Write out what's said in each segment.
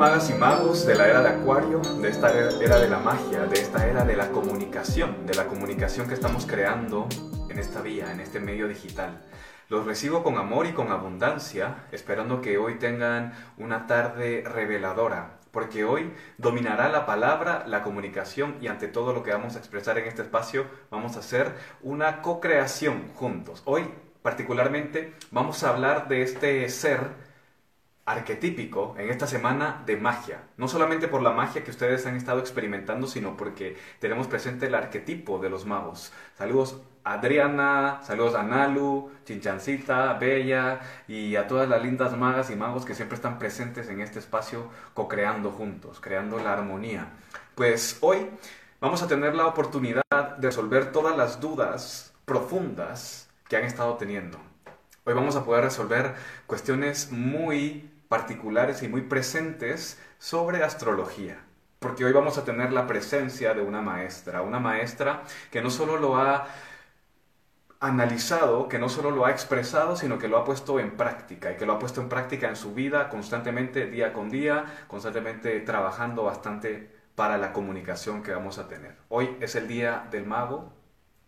magas y magos de la era de Acuario, de esta era de la magia, de esta era de la comunicación, de la comunicación que estamos creando en esta vía, en este medio digital. Los recibo con amor y con abundancia, esperando que hoy tengan una tarde reveladora, porque hoy dominará la palabra, la comunicación y ante todo lo que vamos a expresar en este espacio, vamos a hacer una co-creación juntos. Hoy, particularmente, vamos a hablar de este ser arquetípico en esta semana de magia. No solamente por la magia que ustedes han estado experimentando, sino porque tenemos presente el arquetipo de los magos. Saludos Adriana, saludos a Nalu, Chinchancita, Bella y a todas las lindas magas y magos que siempre están presentes en este espacio co-creando juntos, creando la armonía. Pues hoy vamos a tener la oportunidad de resolver todas las dudas profundas que han estado teniendo. Hoy vamos a poder resolver cuestiones muy particulares y muy presentes sobre astrología. Porque hoy vamos a tener la presencia de una maestra, una maestra que no solo lo ha analizado, que no solo lo ha expresado, sino que lo ha puesto en práctica y que lo ha puesto en práctica en su vida constantemente, día con día, constantemente trabajando bastante para la comunicación que vamos a tener. Hoy es el día del mago,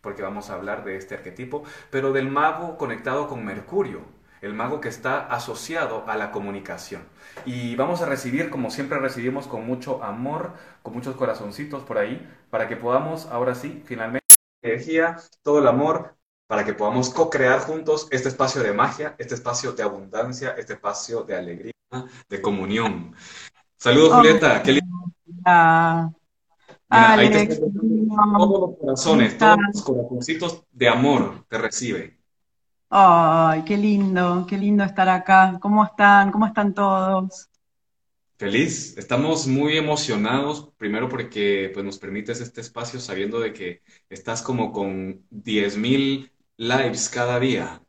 porque vamos a hablar de este arquetipo, pero del mago conectado con Mercurio, el mago que está asociado a la comunicación. Y vamos a recibir, como siempre recibimos, con mucho amor, con muchos corazoncitos por ahí, para que podamos, ahora sí, finalmente, energía, todo el amor, para que podamos co-crear juntos este espacio de magia, este espacio de abundancia, este espacio de alegría, de comunión. Saludos, Julieta. Qué lindo. ahí te todos los corazones, todos los corazoncitos de amor te recibe. Ay, qué lindo, qué lindo estar acá. ¿Cómo están? ¿Cómo están todos? Feliz, estamos muy emocionados, primero porque pues, nos permites este espacio sabiendo de que estás como con 10.000 lives cada día.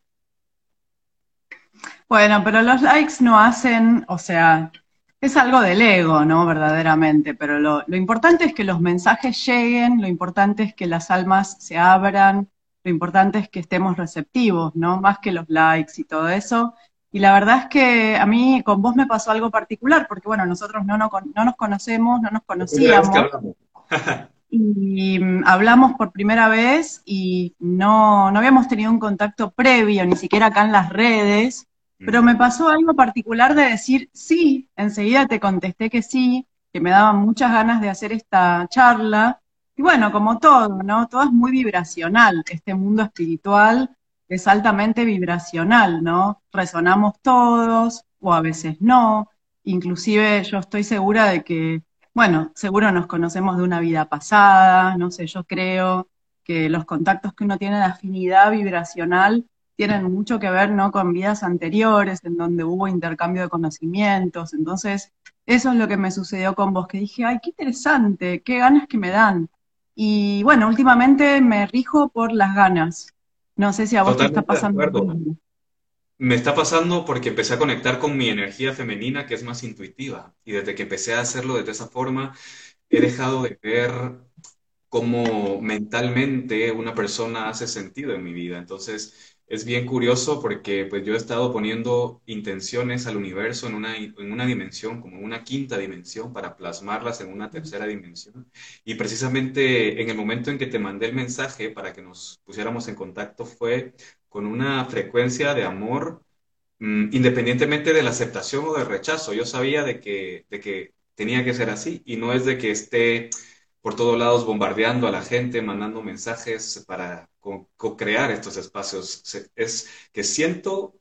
Bueno, pero los likes no hacen, o sea, es algo del ego, ¿no? Verdaderamente, pero lo, lo importante es que los mensajes lleguen, lo importante es que las almas se abran, lo importante es que estemos receptivos, ¿no? Más que los likes y todo eso. Y la verdad es que a mí con vos me pasó algo particular, porque bueno, nosotros no, no, nos conocemos, no nos conocíamos. y mm, hablamos por primera vez y no, no habíamos tenido un contacto previo, ni siquiera acá en las redes, pero me pasó algo particular de decir sí, enseguida te contesté que sí, que me daban muchas ganas de hacer esta charla, y bueno, como todo, ¿no? Todo es muy vibracional. Este mundo espiritual es altamente vibracional, ¿no? Resonamos todos, o a veces no. Inclusive yo estoy segura de que, bueno, seguro nos conocemos de una vida pasada, no sé, yo creo que los contactos que uno tiene de afinidad vibracional tienen mucho que ver, ¿no? Con vidas anteriores, en donde hubo intercambio de conocimientos. Entonces, eso es lo que me sucedió con vos, que dije, ay, qué interesante, qué ganas que me dan y bueno, últimamente me rijo por las ganas. No sé si a vos te está pasando. Me está pasando porque empecé a conectar con mi energía femenina, que es más intuitiva. Y desde que empecé a hacerlo de esa forma, he dejado de ver cómo mentalmente una persona hace sentido en mi vida. Entonces, es bien curioso porque pues yo he estado poniendo intenciones al universo en una, en una dimensión, como en una quinta dimensión, para plasmarlas en una tercera dimensión. Y precisamente en el momento en que te mandé el mensaje para que nos pusiéramos en contacto fue con una frecuencia de amor mm, independientemente de la aceptación o del rechazo. Yo sabía de que, de que tenía que ser así y no es de que esté por todos lados bombardeando a la gente, mandando mensajes para co-crear estos espacios. Es que siento,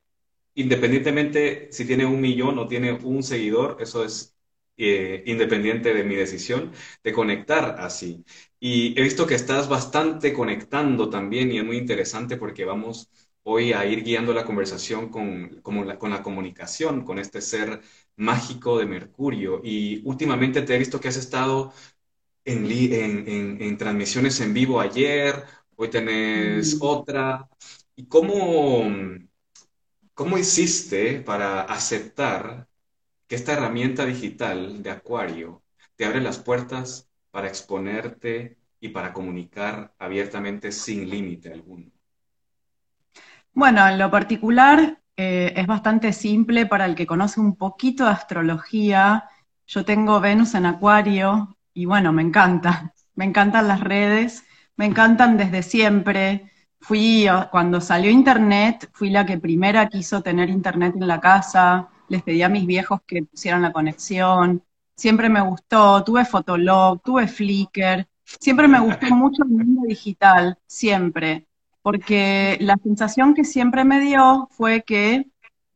independientemente si tiene un millón o tiene un seguidor, eso es eh, independiente de mi decisión de conectar así. Y he visto que estás bastante conectando también y es muy interesante porque vamos hoy a ir guiando la conversación con, con, con la comunicación, con este ser mágico de Mercurio. Y últimamente te he visto que has estado en, transmisiones en vivo ayer, hoy tenés otra. ¿Y cómo, cómo hiciste para aceptar que esta herramienta digital de Acuario te abre las puertas para exponerte y para comunicar abiertamente sin límite alguno? Bueno, en lo particular eh, es bastante simple para el que conoce un poquito de astrología Yo tengo Venus en Acuario y bueno, me encanta. Me encantan las redes, me encantan desde siempre. Fui, cuando salió Internet, fui la que primera quiso tener Internet en la casa, les pedí a mis viejos que pusieran la conexión, siempre me gustó, tuve Fotolog, tuve Flickr, siempre me gustó mucho el mundo digital, siempre, porque la sensación que siempre me dio fue que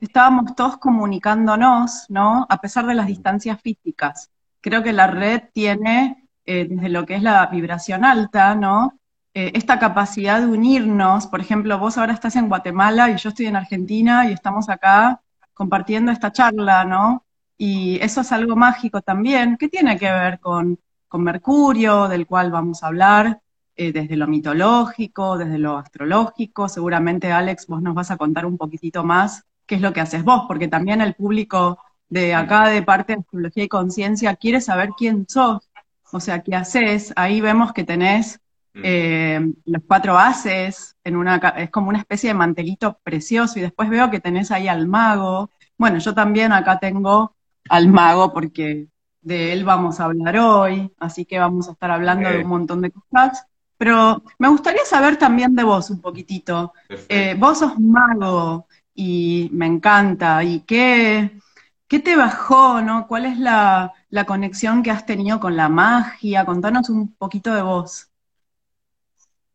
estábamos todos comunicándonos, ¿no? A pesar de las distancias físicas. Creo que la red tiene, eh, desde lo que es la vibración alta, ¿no? Eh, esta capacidad de unirnos, por ejemplo, vos ahora estás en Guatemala y yo estoy en Argentina y estamos acá compartiendo esta charla, ¿no? Y eso es algo mágico también, que tiene que ver con, con Mercurio, del cual vamos a hablar, eh, desde lo mitológico, desde lo astrológico. Seguramente, Alex, vos nos vas a contar un poquitito más qué es lo que haces vos, porque también el público de acá, de parte de Astrología y Conciencia, quiere saber quién sos, o sea, qué haces. Ahí vemos que tenés mm. eh, los cuatro haces, en una, es como una especie de mantelito precioso, y después veo que tenés ahí al mago. Bueno, yo también acá tengo al mago porque de él vamos a hablar hoy, así que vamos a estar hablando de un montón de cosas. Pero me gustaría saber también de vos un poquitito. Eh, vos sos mago y me encanta. ¿Y qué, qué te bajó, no? ¿Cuál es la, conexión que has tenido con la magia? Contanos un poquito de vos.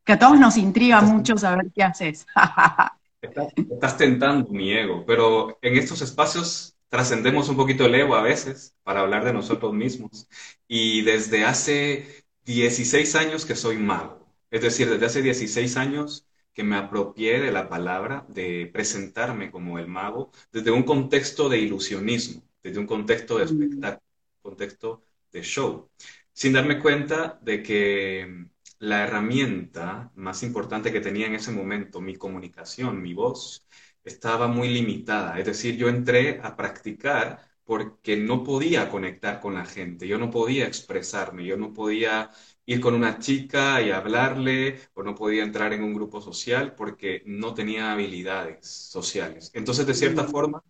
Que a todos nos intriga mucho saber qué haces. estás, estás tentando mi ego, pero en estos espacios trascendemos un poquito el ego a veces para hablar de nosotros mismos. Y desde hace 16 años que soy mago. Es decir, desde hace 16 años que me apropié de la palabra, de presentarme como el mago, desde un contexto de ilusionismo, desde un contexto de mm. espectáculo, contexto de show, sin darme cuenta de que la herramienta más importante que tenía en ese momento, mi comunicación, mi voz, estaba muy limitada. Es decir, yo entré a practicar porque no podía conectar con la gente, yo no podía expresarme, yo no podía ir con una chica y hablarle o no podía entrar en un grupo social porque no tenía habilidades sociales. Entonces, de cierta forma,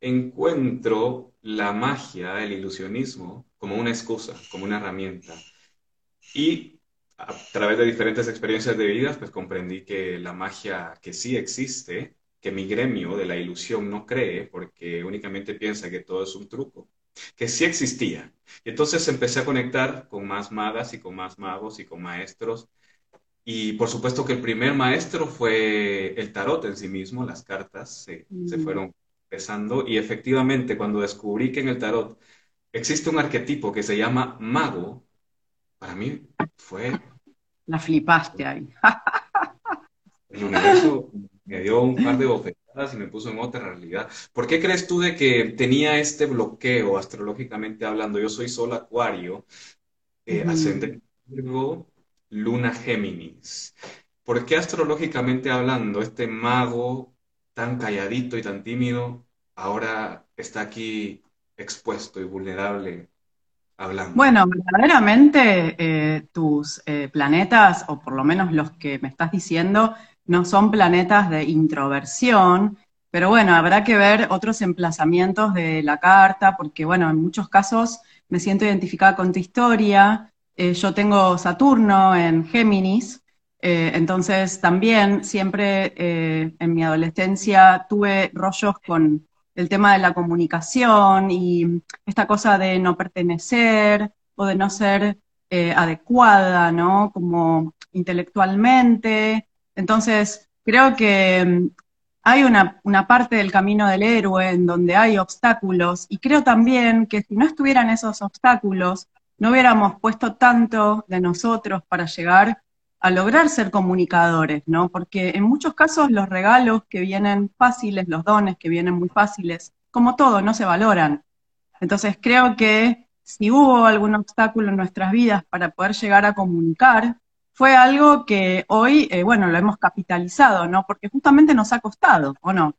encuentro la magia, el ilusionismo, como una excusa, como una herramienta. Y a través de diferentes experiencias de vida, pues comprendí que la magia que sí existe que mi gremio de la ilusión no cree porque únicamente piensa que todo es un truco, que sí existía. Y entonces empecé a conectar con más magas y con más magos y con maestros. Y por supuesto que el primer maestro fue el tarot en sí mismo, las cartas se, se mm. fueron empezando y efectivamente cuando descubrí que en el tarot existe un arquetipo que se llama mago, para mí fue... La flipaste ahí. el universo me dio un par de bofetadas y me puso en otra realidad. ¿Por qué crees tú de que tenía este bloqueo astrológicamente hablando? Yo soy Sol Acuario, eh, ascendente Virgo, Luna Géminis. ¿Por qué astrológicamente hablando este mago tan calladito y tan tímido ahora está aquí expuesto y vulnerable Hablando. Bueno, verdaderamente eh, tus eh, planetas, o por lo menos los que me estás diciendo, no son planetas de introversión, pero bueno, habrá que ver otros emplazamientos de la carta, porque bueno, en muchos casos me siento identificada con tu historia. Eh, yo tengo Saturno en Géminis, eh, entonces también siempre eh, en mi adolescencia tuve rollos con el tema de la comunicación y esta cosa de no pertenecer o de no ser adecuada, ¿no? Como intelectualmente, entonces, creo que mm, hay una, parte del camino del héroe en donde hay obstáculos y creo también que si no estuvieran esos obstáculos, no hubiéramos puesto tanto de nosotros para llegar a lograr ser comunicadores, ¿no? Porque en muchos casos los regalos que vienen fáciles, los dones que vienen muy fáciles, como todo, no se valoran. Entonces creo que si hubo algún obstáculo en nuestras vidas para poder llegar a comunicar, fue algo que hoy, eh, bueno, lo hemos capitalizado, ¿no? Porque justamente nos ha costado, ¿o no?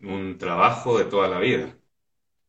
Un trabajo de toda la vida.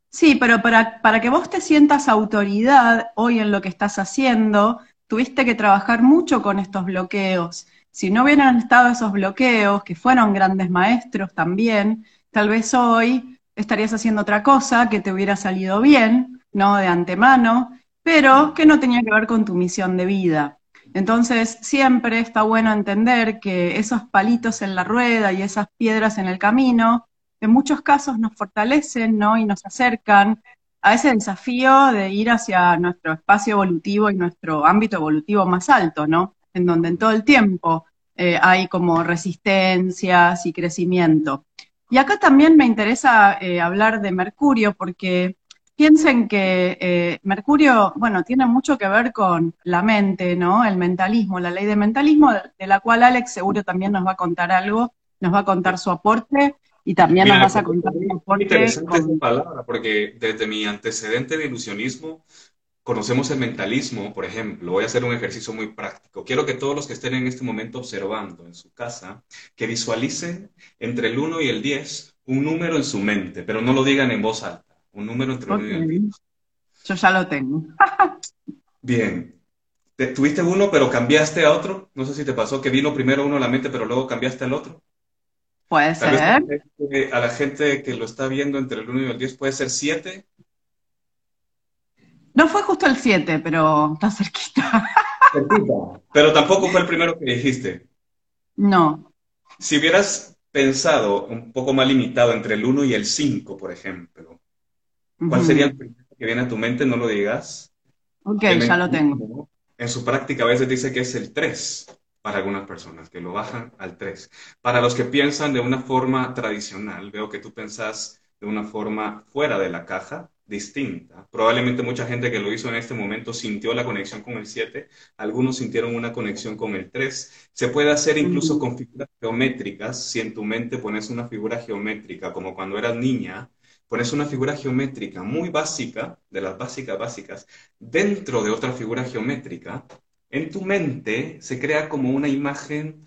Sí, pero para, para que vos te sientas autoridad hoy en lo que estás haciendo, tuviste que trabajar mucho con estos bloqueos. Si no hubieran estado esos bloqueos, que fueron grandes maestros también, tal vez hoy estarías haciendo otra cosa que te hubiera salido bien, ¿no? De antemano, pero que no tenía que ver con tu misión de vida. Entonces, siempre está bueno entender que esos palitos en la rueda y esas piedras en el camino, en muchos casos nos fortalecen, ¿no? Y nos acercan a ese desafío de ir hacia nuestro espacio evolutivo y nuestro ámbito evolutivo más alto, ¿no? En donde en todo el tiempo eh, hay como resistencias y crecimiento. Y acá también me interesa eh, hablar de Mercurio porque piensen que eh, Mercurio, bueno, tiene mucho que ver con la mente, ¿no? El mentalismo, la ley de mentalismo, de la cual Alex seguro también nos va a contar algo, nos va a contar su aporte y también nos vas a contar su aporte. Interesante palabra, porque desde mi antecedente de ilusionismo, conocemos el mentalismo, por ejemplo. Voy a hacer un ejercicio muy práctico. Quiero que todos los que estén en este momento observando en su casa, que visualicen entre el 1 y el 10 un número en su mente, pero no lo digan en voz alta un número entre uno y el Yo ya lo tengo. Bien. ¿Tuviste uno pero cambiaste a otro? No sé si te pasó que vino primero uno a la mente pero luego cambiaste al otro. Puede ser. a la gente que lo está viendo entre el 1 y el 10 puede ser 7. No fue justo el 7, pero está cerquita. Cerquita. Pero tampoco fue el primero que dijiste. No. Si hubieras pensado un poco más limitado entre el 1 y el 5, por ejemplo, ¿Cuál sería el primero que viene a tu mente? No lo digas. Ok, ya lo tengo. En su práctica a veces dice que es el 3 para algunas personas, que lo bajan al 3. Para los que piensan de una forma tradicional, veo que tú pensás de una forma fuera de la caja, distinta. Probablemente mucha gente que lo hizo en este momento sintió la conexión con el 7, algunos sintieron una conexión con el 3. Se puede hacer incluso con figuras geométricas, si en tu mente pones una figura geométrica, como cuando eras niña, pones una figura geométrica muy básica, de las básicas básicas, dentro de otra figura geométrica, en tu mente se crea como una imagen,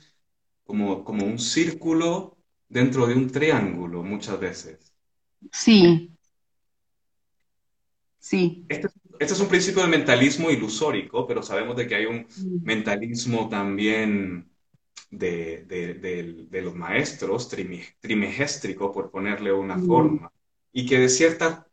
como, como un círculo dentro de un triángulo muchas veces. Sí. Sí. Este, este es un principio de mentalismo ilusórico, pero sabemos de que hay un mm. mentalismo también de, los maestros, trimegéstrico, por ponerle una mm. forma y que de cierta,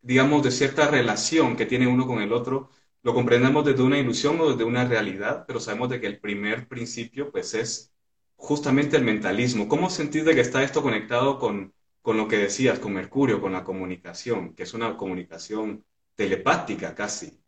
digamos, de cierta relación que tiene uno con el otro, lo comprendemos desde una ilusión o desde una realidad, pero sabemos de que el primer principio, pues, es justamente el mentalismo. ¿Cómo sentís de que está esto conectado con, con lo que decías, con Mercurio, con la comunicación, que es una comunicación telepática casi?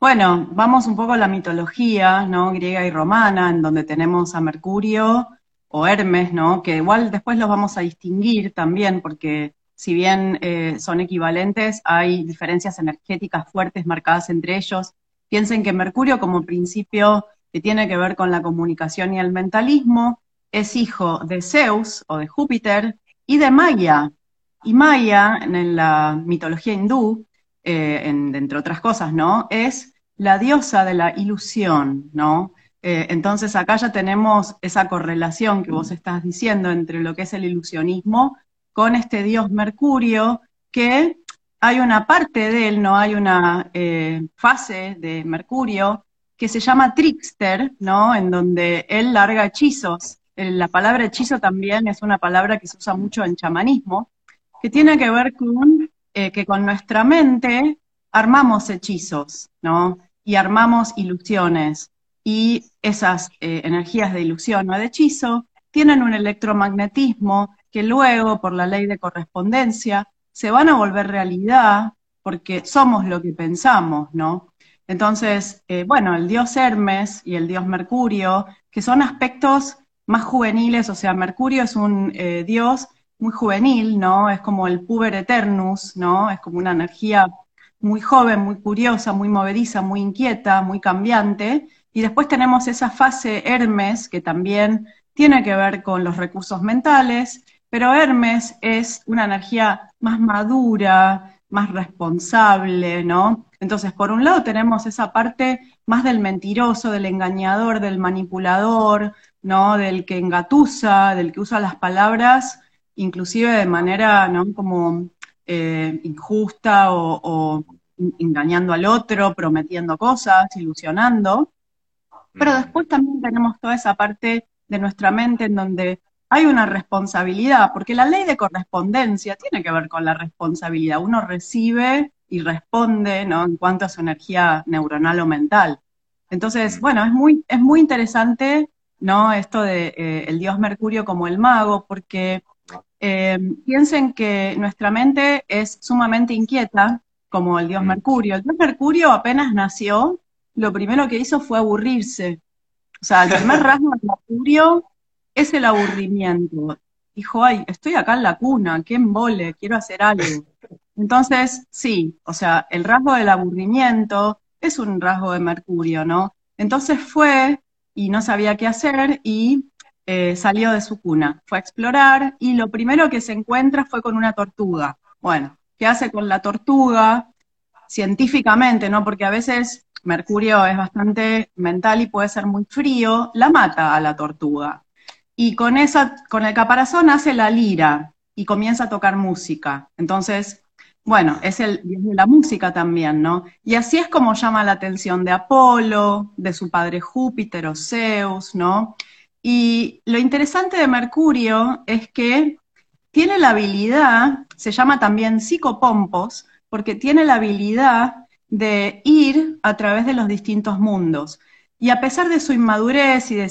Bueno, vamos un poco a la mitología, ¿no? Griega y romana, en donde tenemos a Mercurio o Hermes, ¿no? Que igual después los vamos a distinguir también, porque si bien eh, son equivalentes, hay diferencias energéticas fuertes marcadas entre ellos. Piensen que Mercurio como principio que tiene que ver con la comunicación y el mentalismo, es hijo de Zeus o de Júpiter y de Maya. Y Maya, en la mitología hindú, eh, entre otras cosas, ¿no? Es la diosa de la ilusión, ¿no? Eh, entonces acá ya tenemos esa correlación que vos estás diciendo entre lo que es el ilusionismo con este dios Mercurio, que hay una parte de él, no hay una eh, fase de Mercurio que se llama trickster, ¿no? En donde él larga hechizos. Eh, la palabra hechizo también es una palabra que se usa mucho en chamanismo, que tiene que ver con que con nuestra mente armamos hechizos, ¿no? Y armamos ilusiones y esas eh, energías de ilusión o de hechizo tienen un electromagnetismo que luego, por la ley de correspondencia, se van a volver realidad porque somos lo que pensamos, ¿no? Entonces, eh, bueno, el dios Hermes y el dios Mercurio, que son aspectos más juveniles, o sea, Mercurio es un eh, dios muy juvenil, ¿no? Es como el puber eternus, ¿no? Es como una energía muy joven, muy curiosa, muy movediza, muy inquieta, muy cambiante, y después tenemos esa fase Hermes, que también tiene que ver con los recursos mentales, pero Hermes es una energía más madura, más responsable, ¿no? Entonces, por un lado tenemos esa parte más del mentiroso, del engañador, del manipulador, ¿no? Del que engatusa, del que usa las palabras, inclusive de manera, ¿no? Como eh, injusta o engañando al otro, prometiendo cosas, ilusionando. Pero después también tenemos toda esa parte de nuestra mente en donde hay una responsabilidad, porque la ley de correspondencia tiene que ver con la responsabilidad. Uno recibe y responde, ¿no? En cuanto a su energía neuronal o mental. Entonces, bueno, es muy, es muy interesante, ¿no? Esto de eh, el dios Mercurio como el mago, porque eh, piensen que nuestra mente es sumamente inquieta, como el dios Mercurio. El dios Mercurio apenas nació, lo primero que hizo fue aburrirse. O sea, el primer rasgo de Mercurio es el aburrimiento. Dijo, ay, estoy acá en la cuna, qué embole, quiero hacer algo. Entonces, sí, o sea, el rasgo del aburrimiento es un rasgo de Mercurio, ¿no? Entonces fue y no sabía qué hacer y eh, salió de su cuna, fue a explorar y lo primero que se encuentra fue con una tortuga. Bueno, ¿qué hace con la tortuga? Científicamente, ¿no? Porque a veces Mercurio es bastante mental y puede ser muy frío, la mata a la tortuga. Y con, esa, con el caparazón hace la lira y comienza a tocar música. Entonces, bueno, es el de la música también, ¿no? Y así es como llama la atención de Apolo, de su padre Júpiter o Zeus, ¿no? Y lo interesante de Mercurio es que tiene la habilidad, se llama también psicopompos, porque tiene la habilidad de ir a través de los distintos mundos. Y a pesar de su inmadurez y de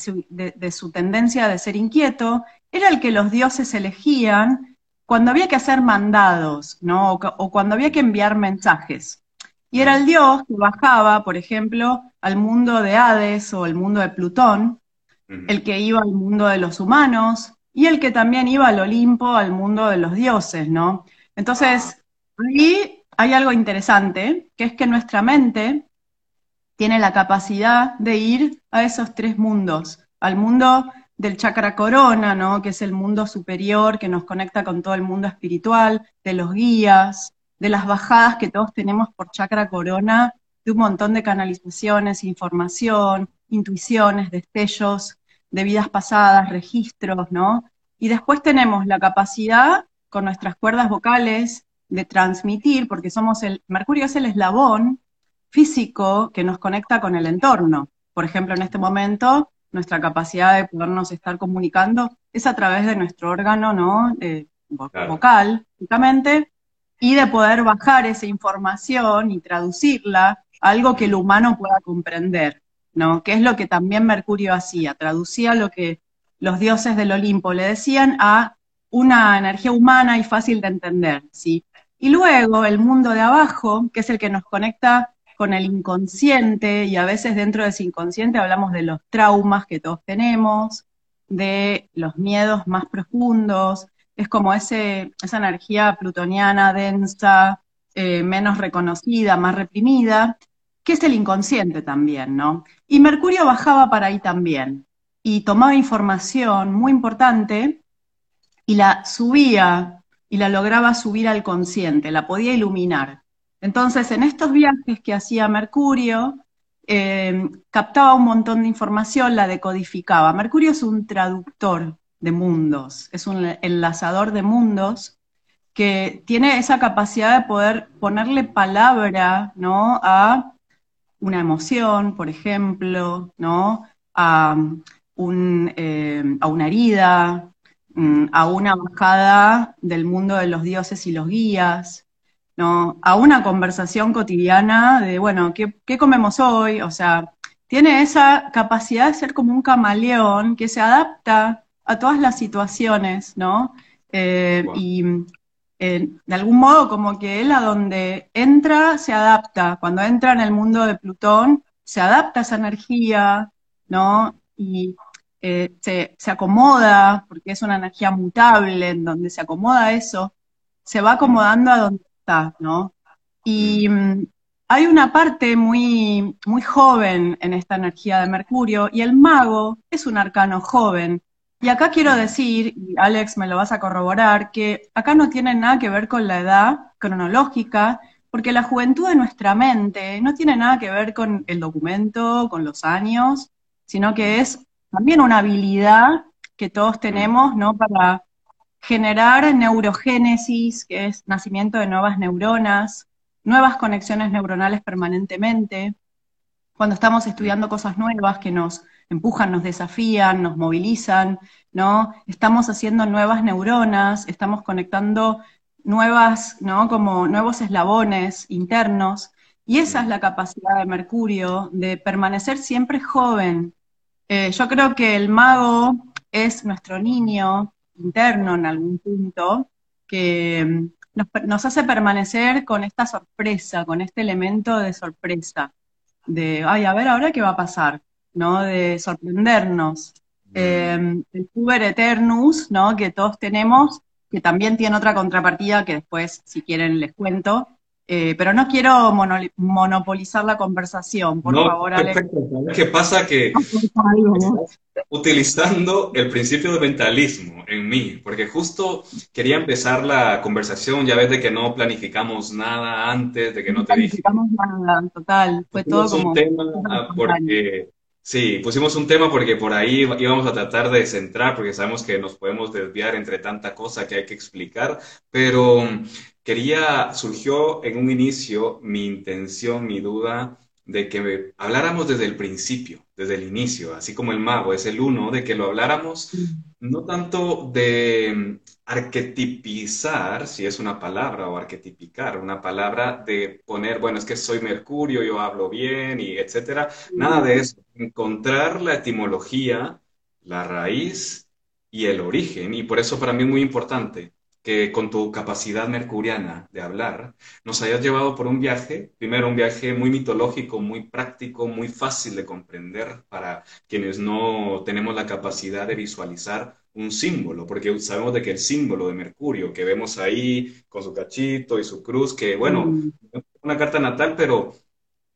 su, tendencia de ser inquieto, era el que los dioses elegían cuando había que hacer mandados, ¿no? O, cuando había que enviar mensajes. Y era el dios que bajaba, por ejemplo, al mundo de Hades o el mundo de Plutón, el que iba al mundo de los humanos y el que también iba al Olimpo, al mundo de los dioses, ¿no? Entonces, ahí hay algo interesante, que es que nuestra mente tiene la capacidad de ir a esos tres mundos, al mundo del chakra corona, ¿no? que es el mundo superior que nos conecta con todo el mundo espiritual, de los guías, de las bajadas que todos tenemos por chakra corona, de un montón de canalizaciones, información, intuiciones, destellos de vidas pasadas, registros, ¿no? Y después tenemos la capacidad con nuestras cuerdas vocales de transmitir, porque somos el, Mercurio es el eslabón físico que nos conecta con el entorno. Por ejemplo, en este momento, nuestra capacidad de podernos estar comunicando es a través de nuestro órgano ¿no? vocal, únicamente, y de poder bajar esa información y traducirla a algo que el humano pueda comprender, ¿no? Que es lo que también Mercurio hacía, traducía lo que los dioses del Olimpo le decían a una energía humana y fácil de entender, ¿sí? Y luego el mundo de abajo, que es el que nos conecta con el inconsciente y a veces dentro de ese inconsciente hablamos de los traumas que todos tenemos, de los miedos más profundos, es como ese, esa energía plutoniana densa, eh, menos reconocida, más reprimida, que es el inconsciente también, ¿no? Y Mercurio bajaba para ahí también y tomaba información muy importante y la subía y la lograba subir al consciente, la podía iluminar. Entonces, en estos viajes que hacía Mercurio, eh, captaba un montón de información, la decodificaba. Mercurio es un traductor de mundos, es un enlazador de mundos que tiene esa capacidad de poder ponerle palabra ¿no? a una emoción, por ejemplo, ¿no? a, eh, a una herida, mm, a una bajada del mundo de los dioses y los guías, ¿no? a una conversación cotidiana de, bueno, ¿qué, comemos hoy? O sea, tiene esa capacidad de ser como un camaleón que se adapta a todas las situaciones, ¿no? Eh, y eh, de algún modo como que él a donde entra se adapta. Cuando entra en el mundo de Plutón, se adapta a esa energía, ¿no? Y eh, se, se, acomoda, porque es una energía mutable, en donde se acomoda eso, se va acomodando a donde ¿no? Y mm, hay una parte muy, muy joven en esta energía de Mercurio, y el mago es un arcano joven. Y acá quiero decir, y Alex me lo vas a corroborar, que acá no tiene nada que ver con la edad cronológica, porque la juventud de nuestra mente no tiene nada que ver con el documento, con los años, sino que es también una habilidad que todos tenemos, ¿no? Para generar neurogénesis, que es nacimiento de nuevas neuronas, nuevas conexiones neuronales permanentemente. Cuando estamos estudiando cosas nuevas que nos empujan, nos desafían, nos movilizan, ¿no? Estamos haciendo nuevas neuronas, estamos conectando nuevas, ¿no? Como nuevos eslabones internos. Y esa es la capacidad de Mercurio, de permanecer siempre joven. Eh, yo creo que el mago es nuestro niño interno en algún punto, que mm, nos, hace permanecer con esta sorpresa, con este elemento de sorpresa, de, ay, a ver, ahora qué va a pasar, ¿no? De sorprendernos. Em, el Uber Eternus, ¿no? Que todos tenemos, que también tiene otra contrapartida que después, si quieren, les cuento. Eh, pero no quiero monopolizar la conversación, por favor, Alex. ¿Qué pasa? Que utilizando el principio de mentalismo en mí, porque justo quería empezar la conversación, ya ves de que no planificamos nada antes, de que no, no te planificamos nada, total, fue todo como... Un tema porque Sí, pusimos un tema porque por ahí íbamos a tratar de centrar, porque sabemos que nos podemos desviar entre tanta cosa que hay que explicar, pero quería, surgió en un inicio mi intención, mi duda de que habláramos desde el principio, desde el inicio, así como el mago es el uno, de que lo habláramos no tanto de arquetipizar, si es una palabra, o arquetipicar, una palabra de poner, bueno, es que soy Mercurio, yo hablo bien, y etcétera. Nada de eso. Encontrar la etimología, la raíz y el origen, y por eso para mí es muy importante que con tu capacidad mercuriana de hablar, nos hayas llevado por un viaje, primero un viaje muy mitológico, muy práctico, muy fácil de comprender para quienes no tenemos la capacidad de visualizar un símbolo, porque sabemos de que el símbolo de Mercurio que vemos ahí con su cachito y su cruz, que bueno, mm. una carta natal, pero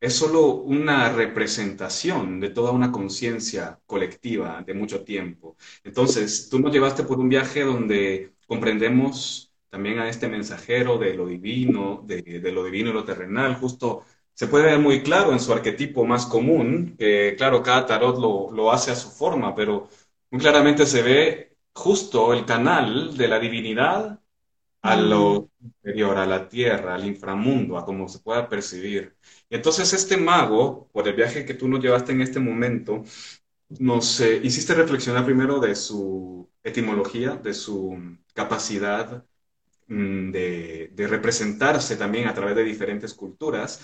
es solo una representación de toda una conciencia colectiva de mucho tiempo. Entonces, tú nos llevaste por un viaje donde comprendemos también a este mensajero de lo divino, de, lo divino y lo terrenal, justo se puede ver muy claro en su arquetipo más común, que claro, cada tarot lo, lo hace a su forma, pero muy claramente se ve justo el canal de la divinidad a lo superior, a la tierra, al inframundo, a como se pueda percibir. Y entonces este mago, por el viaje que tú nos llevaste en este momento, nos eh, hiciste reflexionar primero de su etimología, de su capacidad mm, de, representarse también a través de diferentes culturas,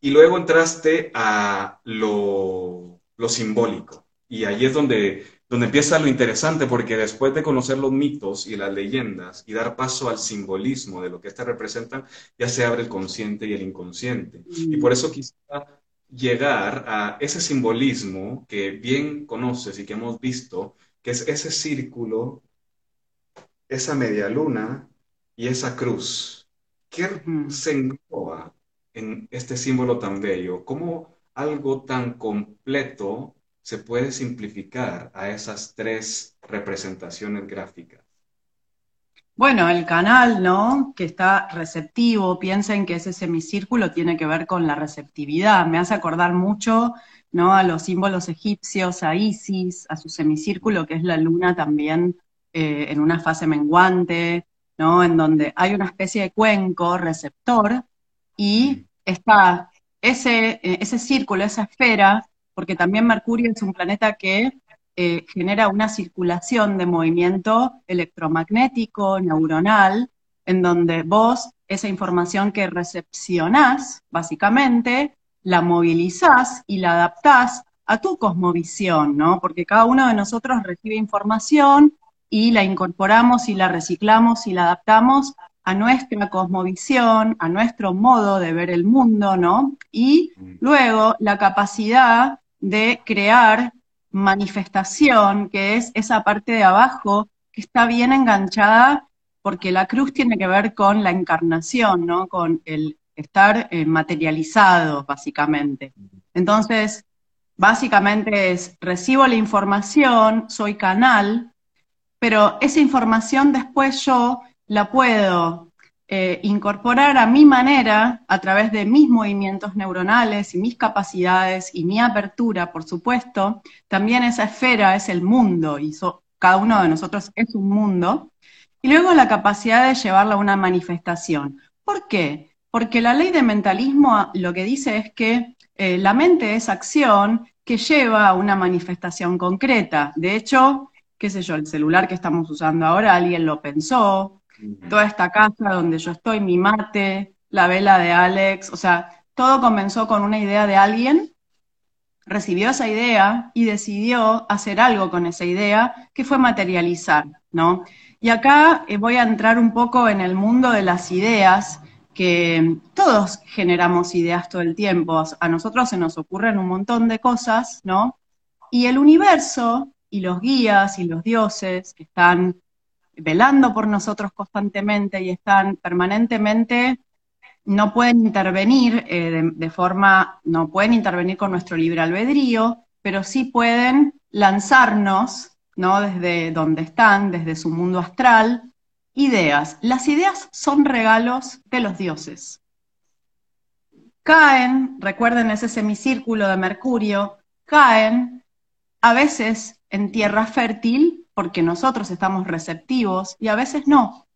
y luego entraste a lo, lo simbólico. Y ahí es donde donde empieza lo interesante, porque después de conocer los mitos y las leyendas y dar paso al simbolismo de lo que éstas representan, ya se abre el consciente y el inconsciente. Y por eso quisiera llegar a ese simbolismo que bien conoces y que hemos visto, que es ese círculo, esa media luna y esa cruz. ¿Qué se engloba en este símbolo tan bello? ¿Cómo algo tan completo se puede simplificar a esas tres representaciones gráficas? Bueno, el canal, ¿no? Que está receptivo, piensen que ese semicírculo tiene que ver con la receptividad. Me hace acordar mucho, ¿no? A los símbolos egipcios, a Isis, a su semicírculo, que es la luna también eh, en una fase menguante, ¿no? En donde hay una especie de cuenco receptor y está ese, eh, ese círculo, esa esfera, porque también Mercurio es un planeta que eh, genera una circulación de movimiento electromagnético, neuronal, en donde vos esa información que recepcionás, básicamente, la movilizás y la adaptás a tu cosmovisión, ¿no? Porque cada uno de nosotros recibe información y la incorporamos y la reciclamos y la adaptamos a nuestra cosmovisión, a nuestro modo de ver el mundo, ¿no? Y mm. luego la capacidad de crear manifestación, que es esa parte de abajo que está bien enganchada, porque la cruz tiene que ver con la encarnación, ¿no? Con el estar eh, materializado, básicamente. Entonces, básicamente es, recibo la información, soy canal, pero esa información después yo la puedo eh, incorporar a mi manera, a través de mis movimientos neuronales y mis capacidades y mi apertura, por supuesto, también esa esfera es el mundo y cada uno de nosotros es un mundo, y luego la capacidad de llevarla a una manifestación. ¿Por qué? Porque la ley de mentalismo lo que dice es que eh, la mente es acción que lleva a una manifestación concreta. De hecho, qué sé yo, el celular que estamos usando ahora, alguien lo pensó. Toda esta casa donde yo estoy, mi mate, la vela de Alex, o sea, todo comenzó con una idea de alguien, recibió esa idea y decidió hacer algo con esa idea, que fue materializar, ¿no? Y acá eh, voy a entrar un poco en el mundo de las ideas, que todos generamos ideas todo el tiempo, a nosotros se nos ocurren un montón de cosas, ¿no? Y el universo y los guías y los dioses que están velando por nosotros constantemente y están permanentemente, no pueden intervenir eh, de, forma, no pueden intervenir con nuestro libre albedrío, pero sí pueden lanzarnos, ¿no? Desde donde están, desde su mundo astral, ideas. Las ideas son regalos de los dioses. Caen, recuerden ese semicírculo de Mercurio, caen a veces en tierra fértil porque nosotros estamos receptivos y a veces no.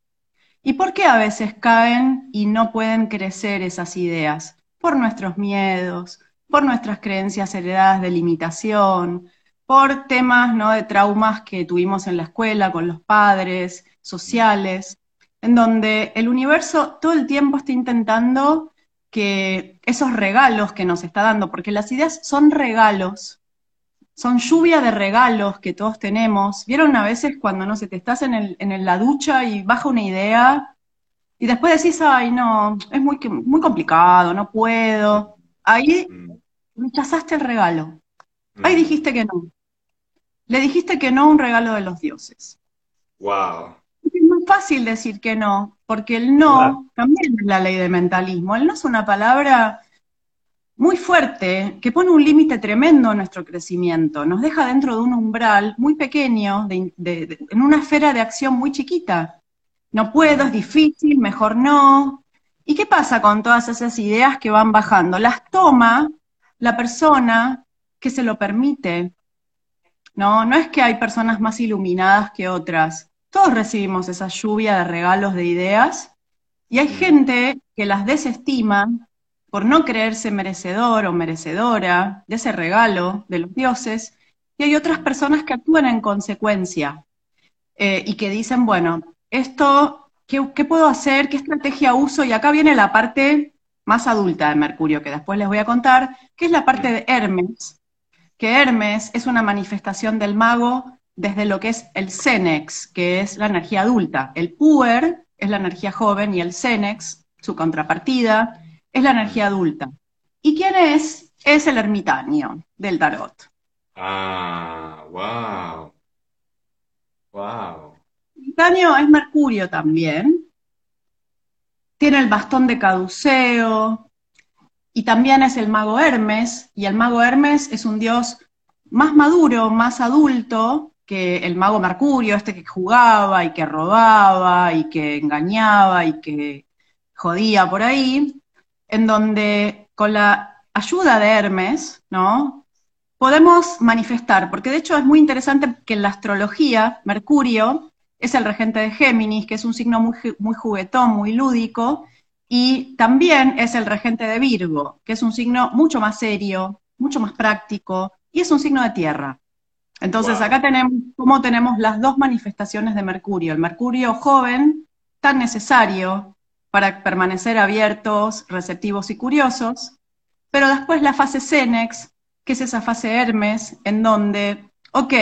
¿Y por qué a veces caen y no pueden crecer esas ideas? Por nuestros miedos, por nuestras creencias heredadas de limitación, por temas ¿no? de traumas que tuvimos en la escuela con los padres, sociales, en donde el universo todo el tiempo está intentando que esos regalos que nos está dando, porque las ideas son regalos, son lluvia de regalos que todos tenemos. ¿Vieron a veces cuando, no sé, te estás en, el, en la ducha y baja una idea y después decís, ay, no, es muy, muy complicado, no puedo? Ahí mm. rechazaste el regalo. Ahí mm. dijiste que no. Le dijiste que no a un regalo de los dioses. Wow. Es muy fácil decir que no, porque el no también es la ley del mentalismo. El no es una palabra muy fuerte, que pone un límite tremendo a nuestro crecimiento, nos deja dentro de un umbral muy pequeño, en una esfera de acción muy chiquita. No puedo, es difícil, mejor no. ¿Y qué pasa con todas esas ideas que van bajando? Las toma la persona que se lo permite. No, no es que hay personas más iluminadas que otras. Todos recibimos esa lluvia de regalos de ideas y hay gente que las desestima por no creerse merecedor o merecedora de ese regalo de los dioses, y hay otras personas que actúan en consecuencia eh, y que dicen, bueno, esto, ¿qué, ¿qué, puedo hacer? ¿Qué estrategia uso? Y acá viene la parte más adulta de Mercurio, que después les voy a contar, que es la parte de Hermes, que Hermes es una manifestación del mago desde lo que es el Cenex, que es la energía adulta. El Puer es la energía joven y el Cenex, su contrapartida, es la energía adulta. ¿Y quién es? Es el ermitaño del tarot. Ah, wow. Wow. El ermitaño es Mercurio también. Tiene el bastón de caduceo. Y también es el mago Hermes. Y el mago Hermes es un dios más maduro, más adulto que el mago Mercurio, este que jugaba y que robaba y que engañaba y que jodía por ahí en donde con la ayuda de Hermes, ¿no? Podemos manifestar, porque de hecho es muy interesante que en la astrología, Mercurio es el regente de Géminis, que es un signo muy, muy juguetón, muy lúdico, y también es el regente de Virgo, que es un signo mucho más serio, mucho más práctico, y es un signo de tierra. Entonces acá tenemos cómo tenemos las dos manifestaciones de Mercurio, el Mercurio joven, tan necesario, para permanecer abiertos, receptivos y curiosos, pero después la fase Cenex, que es esa fase Hermes, en donde, ok,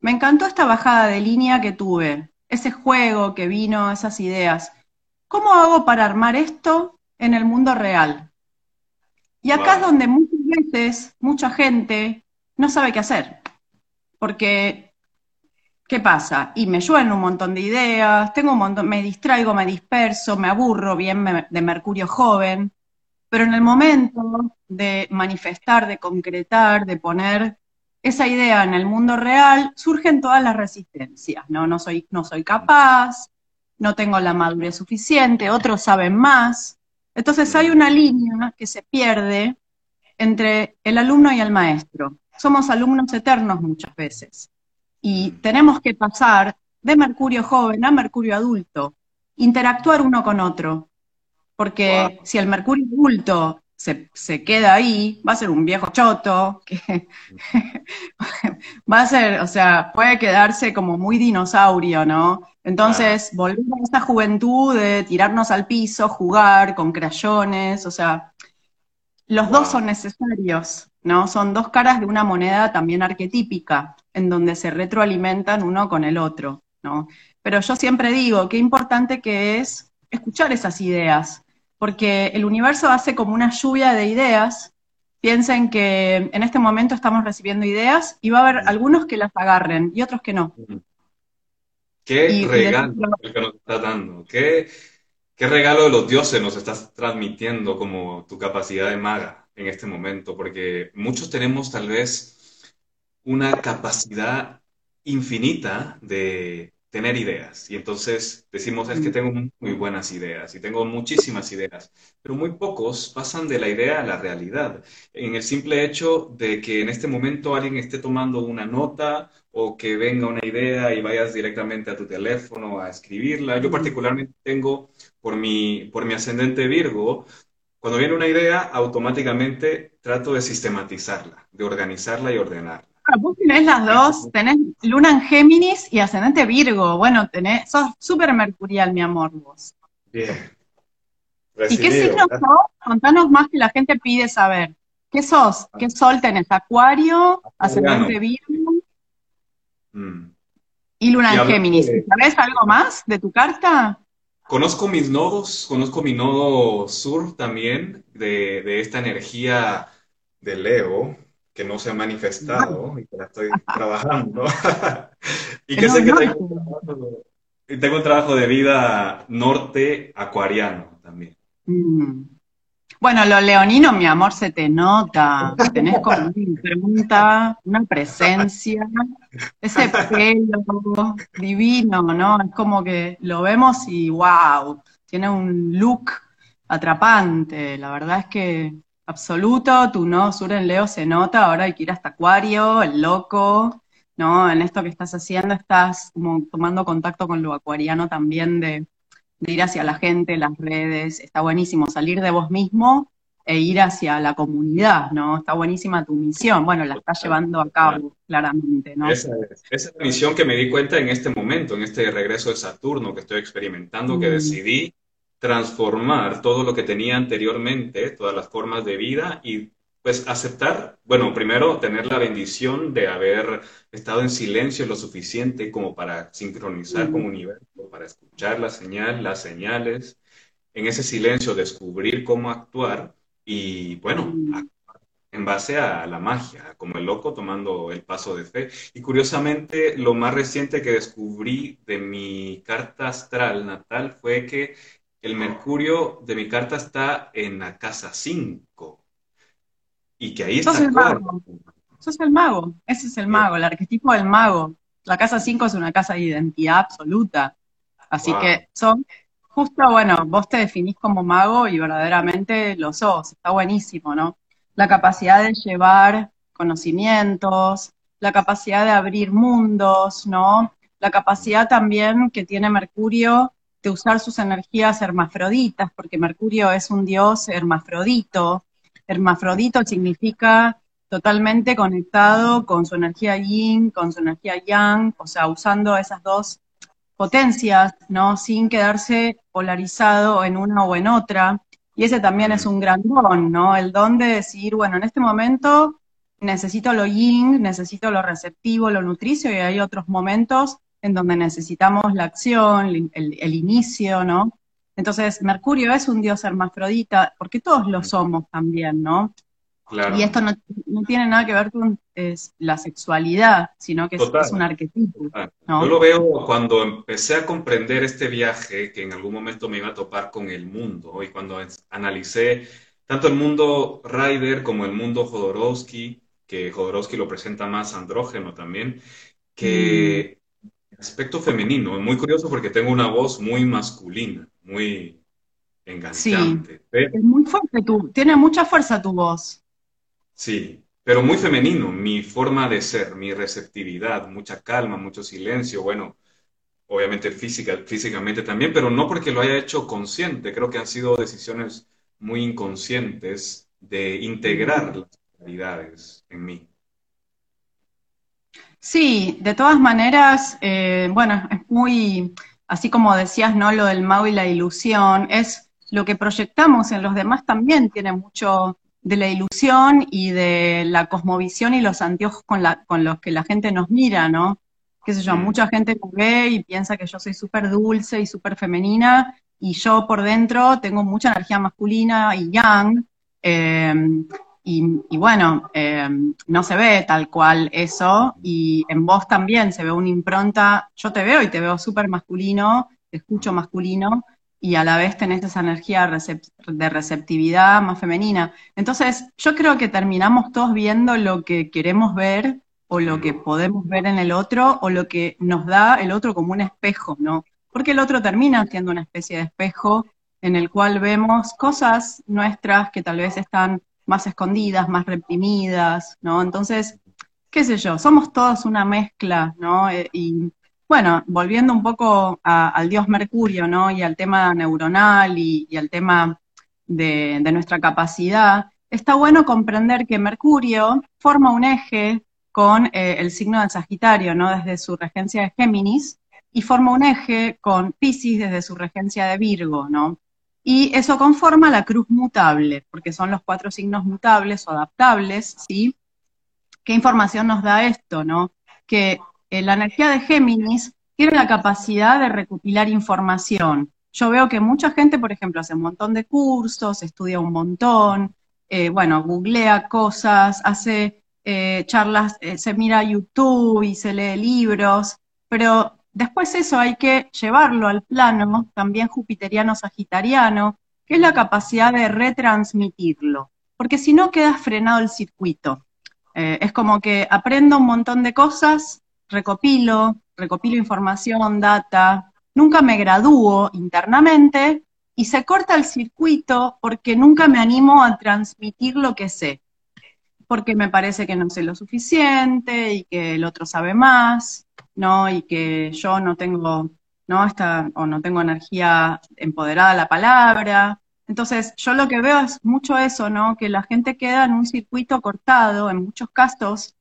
me encantó esta bajada de línea que tuve, ese juego que vino, esas ideas. ¿Cómo hago para armar esto en el mundo real? Y acá es donde muchas veces mucha gente no sabe qué hacer, porque ¿Qué pasa? Y me llueven un montón de ideas, tengo un montón, me distraigo, me disperso, me aburro bien de Mercurio joven, pero en el momento de manifestar, de concretar, de poner esa idea en el mundo real, surgen todas las resistencias, ¿no? No soy, no soy capaz, no tengo la madurez suficiente, otros saben más. Entonces hay una línea que se pierde entre el alumno y el maestro. Somos alumnos eternos muchas veces y tenemos que pasar de Mercurio joven a Mercurio adulto, interactuar uno con otro, porque si el Mercurio adulto se, queda ahí, va a ser un viejo choto, que va a ser, o sea, puede quedarse como muy dinosaurio, ¿no? Entonces, volver a esa juventud de tirarnos al piso, jugar con crayones, o sea, los dos son necesarios, ¿no? Son dos caras de una moneda también arquetípica, en donde se retroalimentan uno con el otro, ¿no? Pero yo siempre digo, qué importante que es escuchar esas ideas, porque el universo hace como una lluvia de ideas. Piensen que en este momento estamos recibiendo ideas y va a haber algunos que las agarren y otros que no. Qué regalo que nos estás dando, qué, qué regalo de los dioses nos estás transmitiendo como tu capacidad de maga en este momento, porque muchos tenemos tal vez una capacidad infinita de tener ideas. Y entonces decimos, es que tengo muy buenas ideas y tengo muchísimas ideas, pero muy pocos pasan de la idea a la realidad. En el simple hecho de que en este momento alguien esté tomando una nota o que venga una idea y vayas directamente a tu teléfono a escribirla. Yo particularmente tengo, por mi, por mi ascendente Virgo, cuando viene una idea, automáticamente trato de sistematizarla, de organizarla y ordenarla. Vos tenés las dos, tenés luna en Géminis y ascendente Virgo. Bueno, tenés, sos súper mercurial, mi amor, vos. Bien. ¿Y qué signo sos? Contanos más que la gente pide saber. ¿Qué sos? ¿Qué sol tenés? ¿Acuario? ¿Ascendente Virgo? Mm. Y luna en Géminis. ¿Sabés algo más de tu carta? Conozco mis nodos, conozco mi nodo sur también, de, de esta energía de Leo, que no se ha manifestado y que la estoy trabajando. y que sé que tengo un, trabajo, tengo un trabajo de vida norte acuariano también. Mm. Bueno, lo leonino, mi amor, se te nota. Tenés como una pregunta, una presencia, ese pelo divino, ¿no? Es como que lo vemos y wow, tiene un look atrapante. La verdad es que absoluto, tu no sur en Leo se nota, ahora hay que ir hasta Acuario, el loco, ¿no? En esto que estás haciendo estás como tomando contacto con lo acuariano también de, ir hacia la gente, las redes, está buenísimo salir de vos mismo e ir hacia la comunidad, ¿no? Está buenísima tu misión, bueno, la estás llevando a cabo claramente, ¿no? Esa es, la misión que me di cuenta en este momento, en este regreso de Saturno que estoy experimentando, que mm. decidí transformar todo lo que tenía anteriormente, todas las formas de vida y pues aceptar, bueno, primero tener la bendición de haber estado en silencio lo suficiente como para sincronizar con el universo, para escuchar la señal, las señales, en ese silencio descubrir cómo actuar y bueno, en base a la magia, como el loco tomando el paso de fe. Y curiosamente, lo más reciente que descubrí de mi carta astral natal fue que el Mercurio de mi carta está en la casa 5. Y que ahí está. Sos el mago. Sos el mago. Ese es el mago, el arquetipo del mago. La casa 5 es una casa de identidad absoluta. Así que son, justo, bueno, vos te definís como mago y verdaderamente lo sos. Está buenísimo, ¿no? La capacidad de llevar conocimientos, la capacidad de abrir mundos, ¿no? La capacidad también que tiene Mercurio usar sus energías hermafroditas, porque Mercurio es un dios hermafrodito. Hermafrodito significa totalmente conectado con su energía yin, con su energía yang, o sea, usando esas dos potencias, ¿no? Sin quedarse polarizado en una o en otra. Y ese también es un gran don, ¿no? El don de decir, bueno, en este momento necesito lo yin, necesito lo receptivo, lo nutricio, y hay otros momentos en donde necesitamos la acción, el, inicio, ¿no? Entonces, Mercurio es un dios hermafrodita, porque todos lo somos también, ¿no? Claro. Y esto no, tiene nada que ver con la sexualidad, sino que es, un arquetipo. ¿no? Yo lo veo cuando empecé a comprender este viaje, que en algún momento me iba a topar con el mundo, y cuando analicé tanto el mundo Ryder como el mundo Jodorowsky, que Jodorowsky lo presenta más andrógeno también, que mm aspecto femenino. Muy curioso porque tengo una voz muy masculina, muy enganchante. Sí, es muy fuerte tú, tiene mucha fuerza tu voz. Sí, pero muy femenino, mi forma de ser, mi receptividad, mucha calma, mucho silencio, bueno, obviamente física, físicamente también, pero no porque lo haya hecho consciente, creo que han sido decisiones muy inconscientes de integrar las realidades en mí. Sí, de todas maneras, eh, bueno, es muy, así como decías, ¿no? Lo del mago y la ilusión, es lo que proyectamos en los demás también tiene mucho de la ilusión y de la cosmovisión y los anteojos con, la, con los que la gente nos mira, ¿no? Qué sé yo, mm. mucha gente me ve y piensa que yo soy súper dulce y súper femenina, y yo por dentro tengo mucha energía masculina y yang, eh, y, bueno, eh, no se ve tal cual eso, y en vos también se ve una impronta, yo te veo y te veo súper masculino, te escucho masculino, y a la vez tenés esa energía de receptividad más femenina. Entonces, yo creo que terminamos todos viendo lo que queremos ver, o lo que podemos ver en el otro, o lo que nos da el otro como un espejo, ¿no? Porque el otro termina siendo una especie de espejo en el cual vemos cosas nuestras que tal vez están más escondidas, más reprimidas, ¿no? Entonces, qué sé yo, somos todos una mezcla, ¿no? Eh, y bueno, volviendo un poco al dios Mercurio, ¿no? Y al tema neuronal y, al tema de, nuestra capacidad, está bueno comprender que Mercurio forma un eje con eh, el signo del Sagitario, ¿no? Desde su regencia de Géminis, y forma un eje con Pisces desde su regencia de Virgo, ¿no? Y eso conforma la cruz mutable, porque son los cuatro signos mutables o adaptables, ¿sí? ¿Qué información nos da esto, no? Que eh, la energía de Géminis tiene la capacidad de recopilar información. Yo veo que mucha gente, por ejemplo, hace un montón de cursos, estudia un montón, eh, bueno, googlea cosas, hace eh, charlas, se mira YouTube y se lee libros, pero Después eso hay que llevarlo al plano también jupiteriano-sagitariano, que es la capacidad de retransmitirlo, porque si no queda frenado el circuito. Eh, es como que aprendo un montón de cosas, recopilo, recopilo información, data, nunca me gradúo internamente y se corta el circuito porque nunca me animo a transmitir lo que sé, porque me parece que no sé lo suficiente y que el otro sabe más, ¿no? Y que yo no tengo, ¿no? Esta, o no tengo energía empoderada a la palabra. Entonces, yo lo que veo es mucho eso, ¿no? Que la gente queda en un circuito cortado, en muchos casos,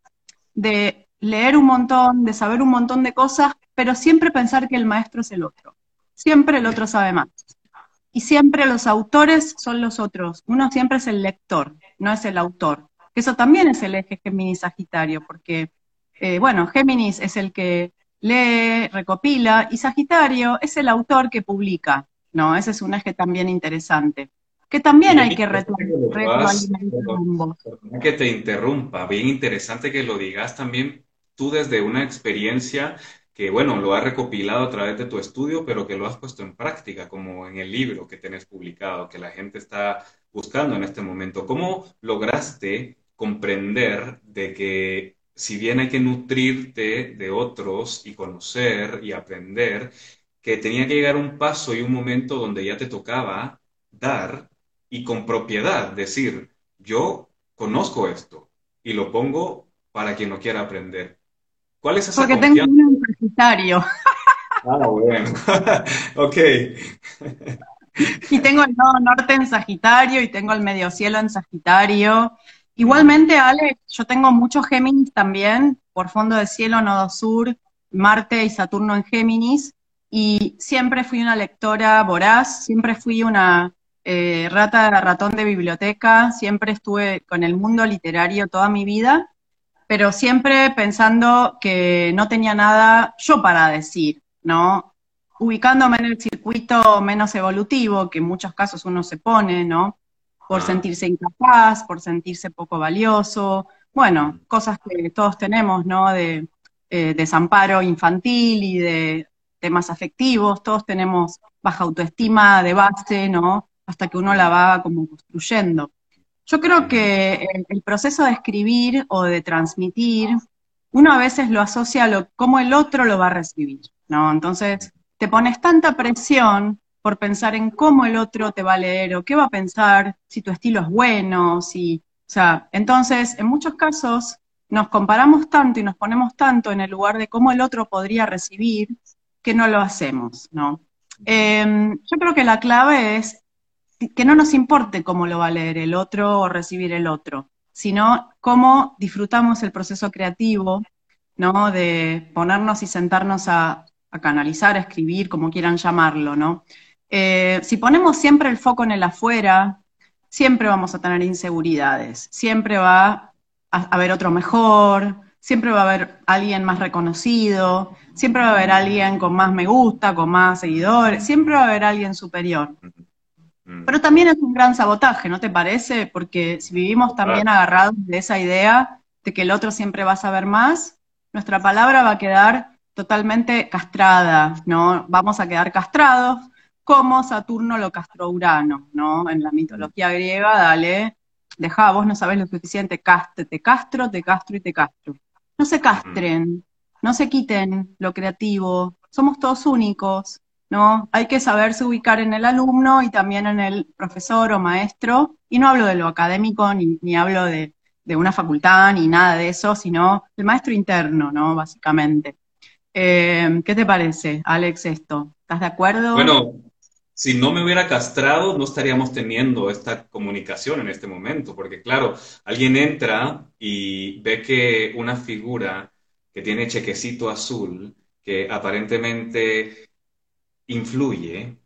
de leer un montón, de saber un montón de cosas, pero siempre pensar que el maestro es el otro. Siempre el otro sabe más. Y siempre los autores son los otros. Uno siempre es el lector, no es el autor. Eso también es el eje Géminis Sagitario, porque eh, bueno, Géminis es el que lee, recopila, y Sagitario es el autor que publica, ¿no? Ese es un eje también interesante, que también hay que retroalimentar. Que te interrumpa, bien interesante que lo digas también tú desde una experiencia que, bueno, lo has recopilado a través de tu estudio, pero que lo has puesto en práctica, como en el libro que tenés publicado, que la gente está buscando en este momento. ¿Cómo lograste comprender de que si bien hay que nutrirte de otros y conocer y aprender, que tenía que llegar un paso y un momento donde ya te tocaba dar y con propiedad decir, yo conozco esto y lo pongo para quien no quiera aprender. ¿Cuál es esa Porque tengo un universitario. Ah, bueno. ok. y tengo el nodo norte en Sagitario y tengo el medio cielo en Sagitario Igualmente, Ale, yo tengo muchos Géminis también, por fondo de cielo, nodo sur, Marte y Saturno en Géminis, y siempre fui una lectora voraz, siempre fui una eh, rata de ratón de biblioteca, siempre estuve con el mundo literario toda mi vida, pero siempre pensando que no tenía nada yo para decir, ¿no? Ubicándome en el circuito menos evolutivo, que en muchos casos uno se pone, ¿no? Por ah. sentirse incapaz, por sentirse poco valioso, bueno, cosas que todos tenemos, ¿no? De eh, desamparo infantil y de temas afectivos, todos tenemos baja autoestima de base, ¿no? Hasta que uno la va como construyendo. Yo creo que el, proceso de escribir o de transmitir, uno a veces lo asocia a lo, cómo el otro lo va a recibir, ¿no? Entonces, te pones tanta presión por pensar en cómo el otro te va a leer o qué va a pensar, si tu estilo es bueno, si, o sea, entonces en muchos casos nos comparamos tanto y nos ponemos tanto en el lugar de cómo el otro podría recibir que no lo hacemos, ¿no? Em, yo creo que la clave es que no nos importe cómo lo va a leer el otro o recibir el otro, sino cómo disfrutamos el proceso creativo, ¿no? De ponernos y sentarnos a, canalizar, a escribir, como quieran llamarlo, ¿no? Eh, si ponemos siempre el foco en el afuera, siempre vamos a tener inseguridades, siempre va a haber otro mejor, siempre va a haber alguien más reconocido, siempre va a haber alguien con más me gusta, con más seguidores, siempre va a haber alguien superior. Mm. Pero también es un gran sabotaje, ¿no te parece? Porque si vivimos también agarrados de esa idea de que el otro siempre va a saber más, nuestra palabra va a quedar totalmente castrada, ¿no? Vamos a quedar castrados como Saturno lo castró Urano, ¿no? En la mitología griega, dale, deja, vos no sabés lo suficiente, caste, te castro, te castro y te castro. No se castren, no se quiten lo creativo, somos todos únicos, ¿no? Hay que saberse ubicar en el alumno y también en el profesor o maestro, y no hablo de lo académico, ni, hablo de, una facultad, ni nada de eso, sino el maestro interno, ¿no? Básicamente. Eh, ¿Qué te parece, Alex, esto? ¿Estás de acuerdo? Bueno, si no me hubiera castrado, no estaríamos teniendo esta comunicación en este momento, porque claro, alguien entra y ve que una figura que tiene chequecito azul, que aparentemente influye,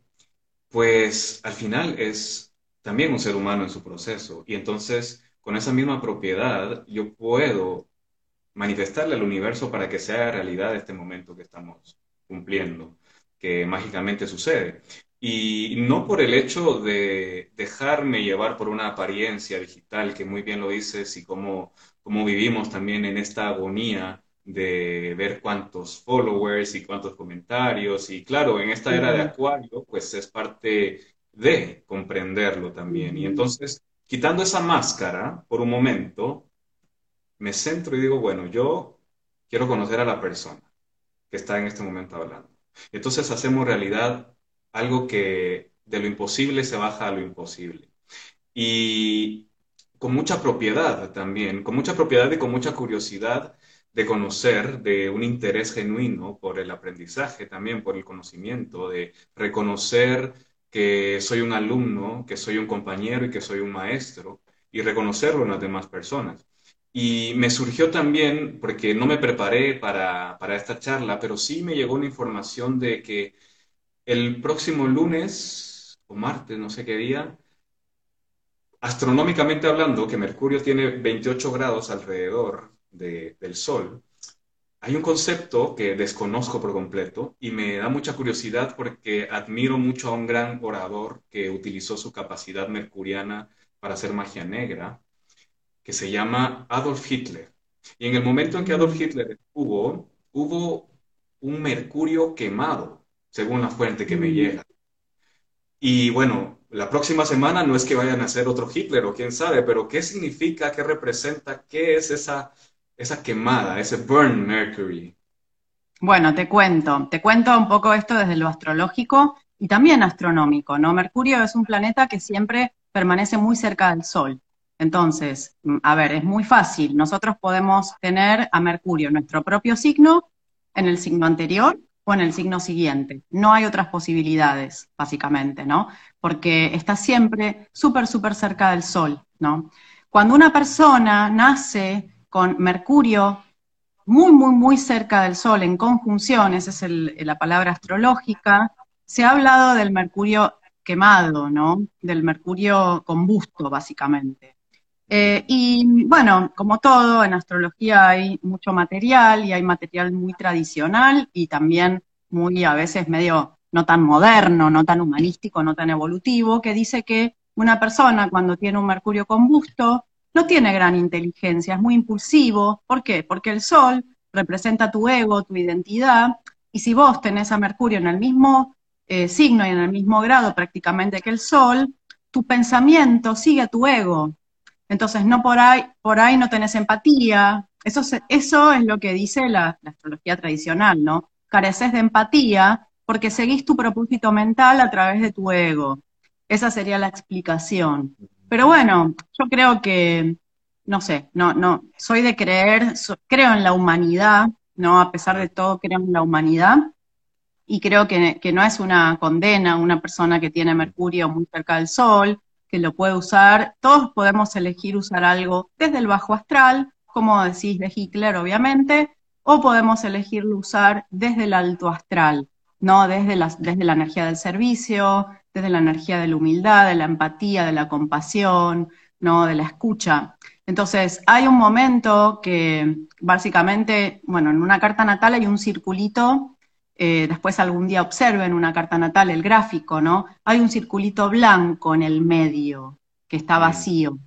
pues al final es también un ser humano en su proceso. Y entonces, con esa misma propiedad, yo puedo manifestarle al universo para que sea realidad este momento que estamos cumpliendo, que mágicamente sucede. Y no por el hecho de dejarme llevar por una apariencia digital, que muy bien lo dices, y cómo, cómo vivimos también en esta agonía de ver cuántos followers y cuántos comentarios. Y claro, en esta era de Acuario, pues es parte de comprenderlo también. Y entonces, quitando esa máscara por un momento, me centro y digo, bueno, yo quiero conocer a la persona que está en este momento hablando. Entonces hacemos realidad algo que de lo imposible se baja a lo imposible. Y con mucha propiedad también, con mucha propiedad y con mucha curiosidad de conocer, de un interés genuino por el aprendizaje, también por el conocimiento, de reconocer que soy un alumno, que soy un compañero y que soy un maestro, y reconocerlo en las demás personas. Y me surgió también, porque no me preparé para, para esta charla, pero sí me llegó una información de que el próximo lunes o martes, no sé qué día, astronómicamente hablando, que Mercurio tiene 28 grados alrededor del Sol, hay un concepto que desconozco por completo y me da mucha curiosidad porque admiro mucho a un gran orador que utilizó su capacidad mercuriana para hacer magia negra, que se llama Adolf Hitler. Y en el momento en que Adolf Hitler estuvo, hubo un mercurio quemado según la fuente que me mm. llega. Y bueno, la próxima semana no es que vayan a ser otro Hitler o quién sabe, pero ¿qué significa, qué representa, qué es esa, esa quemada, ese burn Mercury? Bueno, te cuento, te cuento un poco esto desde lo astrológico y también astronómico, ¿no? Mercurio es un planeta que siempre permanece muy cerca del Sol. Entonces, mm, a ver, es muy fácil. Nosotros podemos tener a Mercurio, nuestro propio signo, en el signo anterior, en el signo siguiente. No hay otras posibilidades, básicamente, ¿no? Porque está siempre súper, súper cerca del Sol, ¿no? Cuando una persona nace con Mercurio muy, muy, muy cerca del Sol, en conjunción, esa es la palabra astrológica, se ha hablado del Mercurio quemado, ¿no? Del Mercurio combusto, básicamente. Eh, y bueno, como todo, en astrología hay mucho material y hay material muy tradicional y también muy a veces medio no tan moderno, no tan humanístico, no tan evolutivo, que dice que una persona cuando tiene un mercurio combusto no tiene gran inteligencia, es muy impulsivo. ¿Por qué? Porque el sol representa tu ego, tu identidad, y si vos tenés a Mercurio en el mismo eh, signo y en el mismo grado prácticamente que el sol, tu pensamiento sigue tu ego, entonces, no por ahí, por ahí no tenés empatía. Eso, es lo que dice la, astrología tradicional, ¿no? Careces de empatía porque seguís tu propósito mental a través de tu ego. Esa sería la explicación. Pero bueno, yo creo que, no sé, no, no, soy de creer, creo en la humanidad, ¿no? A pesar de todo, creo en la humanidad. Y creo que, que no es una condena una persona que tiene Mercurio muy cerca del Sol, que lo puede usar. Todos podemos elegir usar algo desde el bajo astral, como decís de Hitler, obviamente, o podemos elegirlo usar desde el alto astral, ¿no? Desde la, desde la energía del servicio, desde la energía de la humildad, de la empatía, de la compasión, ¿no? De la escucha. Entonces, hay un momento que básicamente, bueno, en una carta natal hay un circulito, eh, después algún día observen una carta natal, el gráfico, ¿no? Hay un circulito blanco en el medio, que está vacío.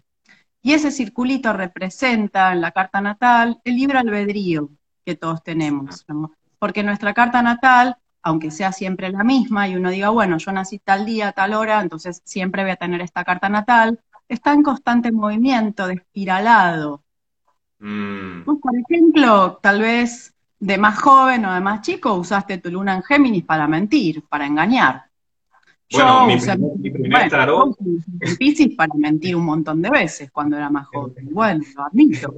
Y ese circulito representa en la carta natal el libre albedrío que todos tenemos, Porque nuestra carta natal, aunque sea siempre la misma, y uno diga, bueno, yo nací tal día, tal hora, entonces siempre voy a tener esta carta natal, está en constante movimiento, despiralado. Mm. por ejemplo, tal vez de más joven o de más chico usaste tu luna en Géminis para mentir, para engañar. Bueno, mi, primer tarot. Piscis para mentir un montón de veces cuando era más joven. Bueno, lo admito.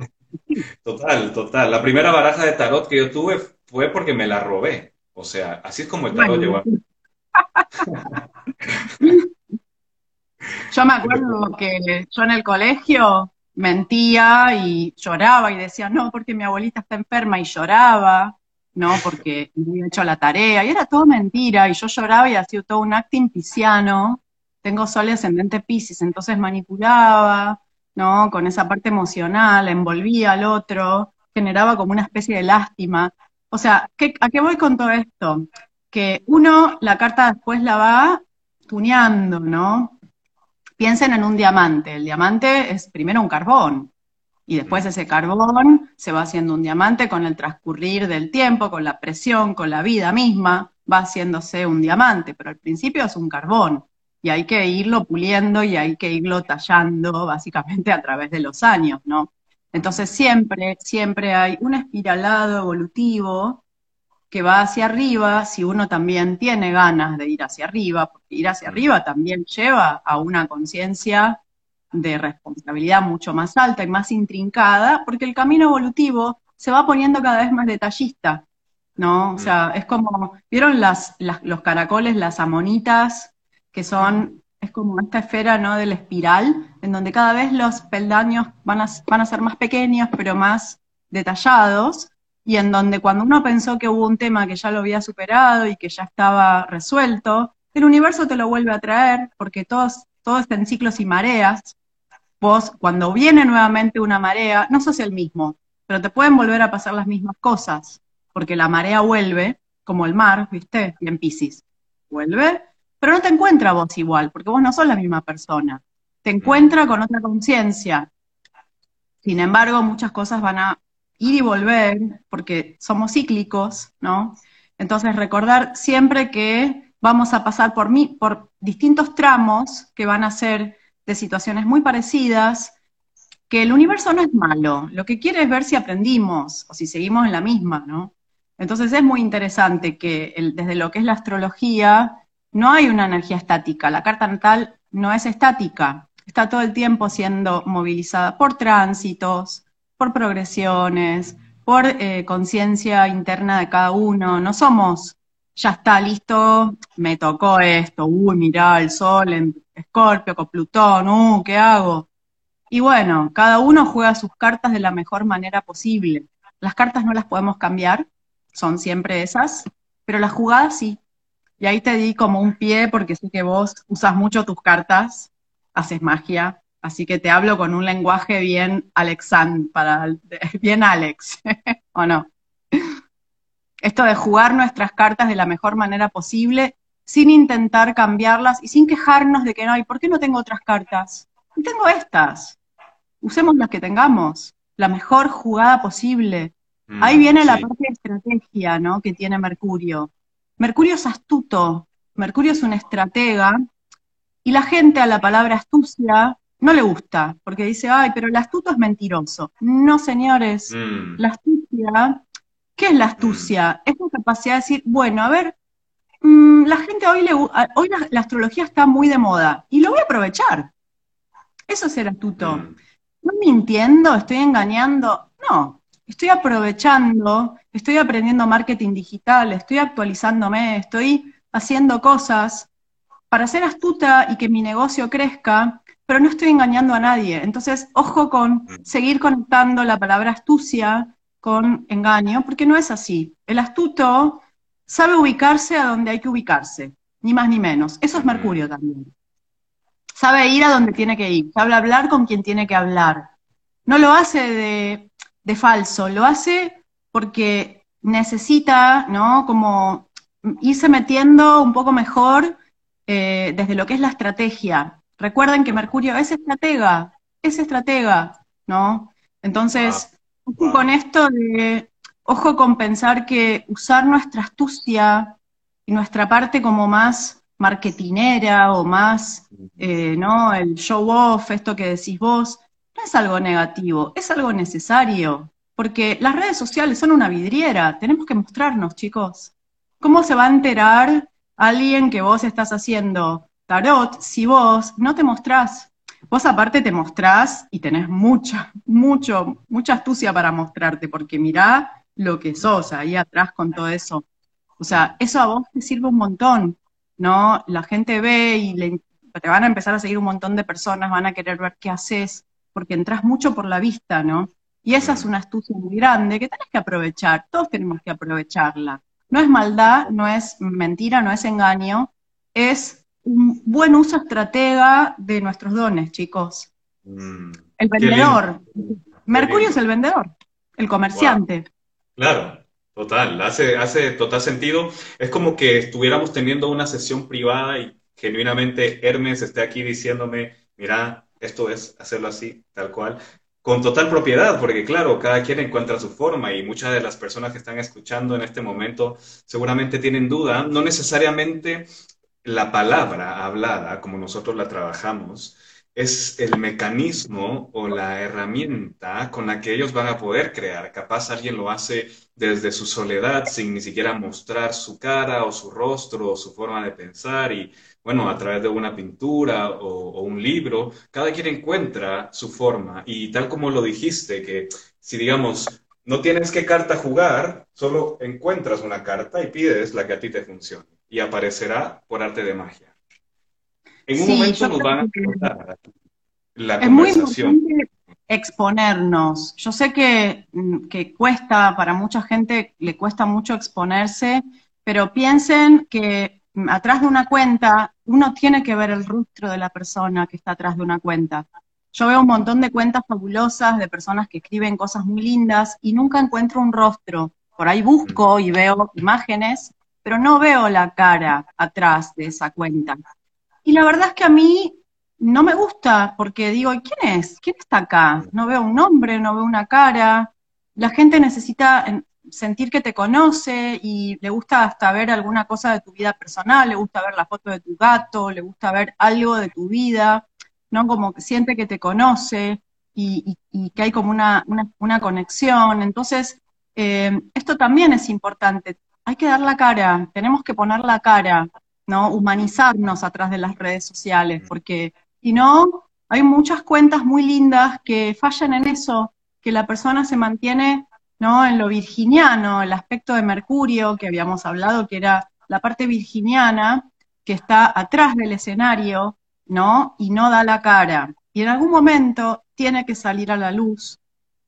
Total, total. La primera baraja de tarot que yo tuve fue porque me la robé. O sea, así es como el tarot llegó Yo me acuerdo que yo en el colegio mentía y lloraba y decía, no, porque mi abuelita está enferma y lloraba. ¿no? Porque no había hecho la tarea, y era todo mentira, y yo lloraba y hacía todo un acting pisciano, tengo sol ascendente piscis, entonces manipulaba, ¿no? Con esa parte emocional, envolvía al otro, generaba como una especie de lástima. O sea, ¿a qué voy con todo esto? Que uno, la carta después la va tuneando, ¿no? Piensen en un diamante. El diamante es primero un carbón, y después ese carbón se va haciendo un diamante con el transcurrir del tiempo, con la presión, con la vida misma, va haciéndose un diamante, pero al principio es un carbón y hay que irlo puliendo y hay que irlo tallando básicamente a través de los años, ¿no? Entonces siempre, siempre hay un espiralado evolutivo que va hacia arriba si uno también tiene ganas de ir hacia arriba, porque ir hacia arriba también lleva a una conciencia de responsabilidad mucho más alta y más intrincada, porque el camino evolutivo se va poniendo cada vez más detallista, ¿no? O sea, es como, ¿vieron las, los caracoles, las amonitas, que son, es como esta esfera, ¿no? Del espiral, en donde cada vez los peldaños van a, van a ser más pequeños, pero más detallados, y en donde cuando uno pensó que hubo un tema que ya lo había superado y que ya estaba resuelto, el universo te lo vuelve a traer, porque todos, todo está en ciclos y mareas, vos cuando viene nuevamente una marea, no sos el mismo, pero te pueden volver a pasar las mismas cosas, porque la marea vuelve, como el mar, ¿viste? Y en Pisces, vuelve, pero no te encuentra vos igual, porque vos no sos la misma persona, te encuentra con otra conciencia. Sin embargo, muchas cosas van a y volver, porque somos cíclicos, ¿no? Entonces, recordar siempre que vamos a pasar por, mí, por distintos tramos que van a ser de situaciones muy parecidas, que el universo no es malo, lo que quiere es ver si aprendimos o si seguimos en la misma, ¿no? Entonces es muy interesante que desde lo que es la astrología no hay una energía estática, la carta natal no es estática, está todo el tiempo siendo movilizada por tránsitos, por progresiones, por eh, conciencia interna de cada uno, no somos, ya está listo, me tocó esto, uy, mirá, el sol en Escorpio, con Plutón, uh, ¿qué hago? Y bueno, cada uno juega sus cartas de la mejor manera posible. Las cartas no las podemos cambiar, son siempre esas, pero las jugadas sí. Y ahí te di como un pie porque sé que vos usas mucho tus cartas, haces magia, así que te hablo con un lenguaje bien Alexan, para, bien Alex, ¿o no? Esto de jugar nuestras cartas de la mejor manera posible sin intentar cambiarlas y sin quejarnos de que no, ¿y por qué no tengo otras cartas? Y tengo estas. Usemos las que tengamos, la mejor jugada posible. Mm, Ahí viene la parte de estrategia, ¿no? Que tiene Mercurio. Mercurio es astuto, Mercurio es un estratega, y la gente a la palabra astucia no le gusta, porque dice, ay, pero el astuto es mentiroso. No, señores, mm. la astucia, ¿qué es la astucia? Mm. Es la capacidad de decir, bueno, a ver, Mm, la gente hoy, le, hoy la, astrología está muy de moda y lo voy a aprovechar. Eso es ser astuto. Mm. No mintiendo, estoy engañando. No, estoy aprovechando, estoy aprendiendo marketing digital, estoy actualizándome, estoy haciendo cosas para ser astuta y que mi negocio crezca, pero no estoy engañando a nadie. Entonces, ojo con mm. seguir conectando la palabra astucia con engaño, porque no es así. El astuto sabe ubicarse a donde hay que ubicarse, ni más ni menos. Eso es Mercurio también. Sabe ir a donde tiene que ir, sabe hablar con quien tiene que hablar. No lo hace de, de falso, lo hace porque necesita, ¿no? Como irse metiendo un poco mejor eh, desde lo que es la estrategia. Recuerden que Mercurio es estratega, es estratega, ¿no? Entonces, con esto de, ojo con pensar que usar nuestra astucia y nuestra parte como más marketinera o más, eh, ¿no? El show off, esto que decís vos, no es algo negativo, es algo necesario, porque las redes sociales son una vidriera, tenemos que mostrarnos, chicos. ¿Cómo se va a enterar alguien que vos estás haciendo tarot si vos no te mostrás? Vos aparte te mostrás y tenés mucha, mucho, mucha astucia para mostrarte, porque mirá lo que sos ahí atrás con todo eso. O sea, eso a vos te sirve un montón, ¿no? La gente ve y te van a empezar a seguir un montón de personas, van a querer ver qué haces, porque entras mucho por la vista, ¿no? Y esa es una astucia muy grande que tenés que aprovechar, todos tenemos que aprovecharla. No es maldad, no es mentira, no es engaño, es un buen uso estratega de nuestros dones, chicos. Mm, el vendedor. Mercurio es el vendedor, el comerciante. Claro, total, hace, hace total sentido. Es como que estuviéramos teniendo una sesión privada y genuinamente Hermes esté aquí diciéndome, mira, esto es hacerlo así, tal cual con total propiedad, porque claro, cada quien encuentra su forma y muchas de las personas que están escuchando en este momento seguramente tienen duda, no necesariamente la palabra hablada, como nosotros la trabajamos, es el mecanismo o la herramienta con la que ellos van a poder crear. Capaz alguien lo hace desde su soledad sin ni siquiera mostrar su cara o su rostro o su forma de pensar y bueno, a través de una pintura o, un libro, cada quien encuentra su forma. Y tal como lo dijiste, que si digamos, no tienes qué carta jugar, solo encuentras una carta y pides la que a ti te funcione. Y aparecerá por arte de magia. En un momento nos van a contar la es conversación. Muy exponernos. Yo sé que, mm, que cuesta, para mucha gente le cuesta mucho exponerse, pero piensen que atrás de una cuenta, uno tiene que ver el rostro de la persona que está atrás de una cuenta. Yo veo un montón de cuentas fabulosas de personas que escriben cosas muy lindas y nunca encuentro un rostro. Por ahí busco y veo imágenes, pero no veo la cara atrás de esa cuenta. Y la verdad es que a mí no me gusta porque digo, ¿quién es? ¿Quién está acá? No veo un nombre, no veo una cara. La gente necesita sentir que te conoce y le gusta hasta ver alguna cosa de tu vida personal, le gusta ver la foto de tu gato, le gusta ver algo de tu vida, ¿no? Como que siente que te conoce y, que hay como una, conexión. Entonces, eh, esto también es importante. Hay que dar la cara, tenemos que poner la cara, ¿no? Humanizarnos atrás de las redes sociales, porque si no, hay muchas cuentas muy lindas que fallan en eso, que la persona se mantiene ¿no? En lo virginiano, el aspecto de Mercurio que habíamos hablado, que era la parte virginiana, que está atrás del escenario, ¿no? Y no da la cara. Y en algún momento tiene que salir a la luz.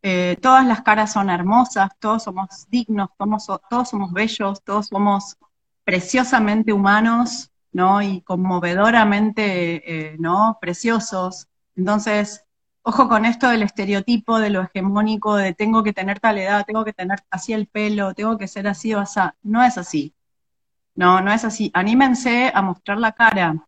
Eh, todas las caras son hermosas, todos somos dignos, todos, somos bellos, todos somos preciosamente humanos, ¿no? Y conmovedoramente, eh, ¿no? Preciosos. Entonces, ojo con esto del estereotipo, de lo hegemónico, de tengo que tener tal edad, tengo que tener así el pelo, tengo que ser así o así. No es así. No, no es así. Anímense a mostrar la cara,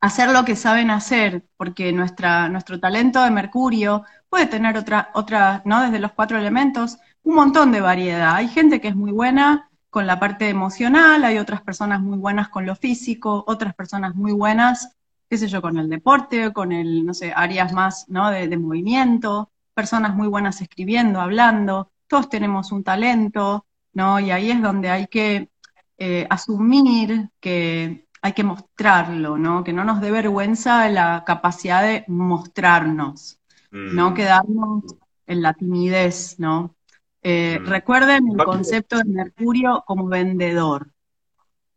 hacer lo que saben hacer, porque nuestra, nuestro talento de Mercurio puede tener otra, otra, ¿no? Desde los cuatro elementos, un montón de variedad. Hay gente que es muy buena con la parte emocional, hay otras personas muy buenas con lo físico, otras personas muy buenas qué sé yo, con el deporte, con el, no sé, áreas más, ¿no? De, movimiento, personas muy buenas escribiendo, hablando, todos tenemos un talento, ¿no? Y ahí es donde hay que eh, asumir que hay que mostrarlo, ¿no? Que no nos dé vergüenza la capacidad de mostrarnos, no mm. quedarnos en la timidez, ¿no? Eh, mm. Recuerden el concepto de Mercurio como vendedor.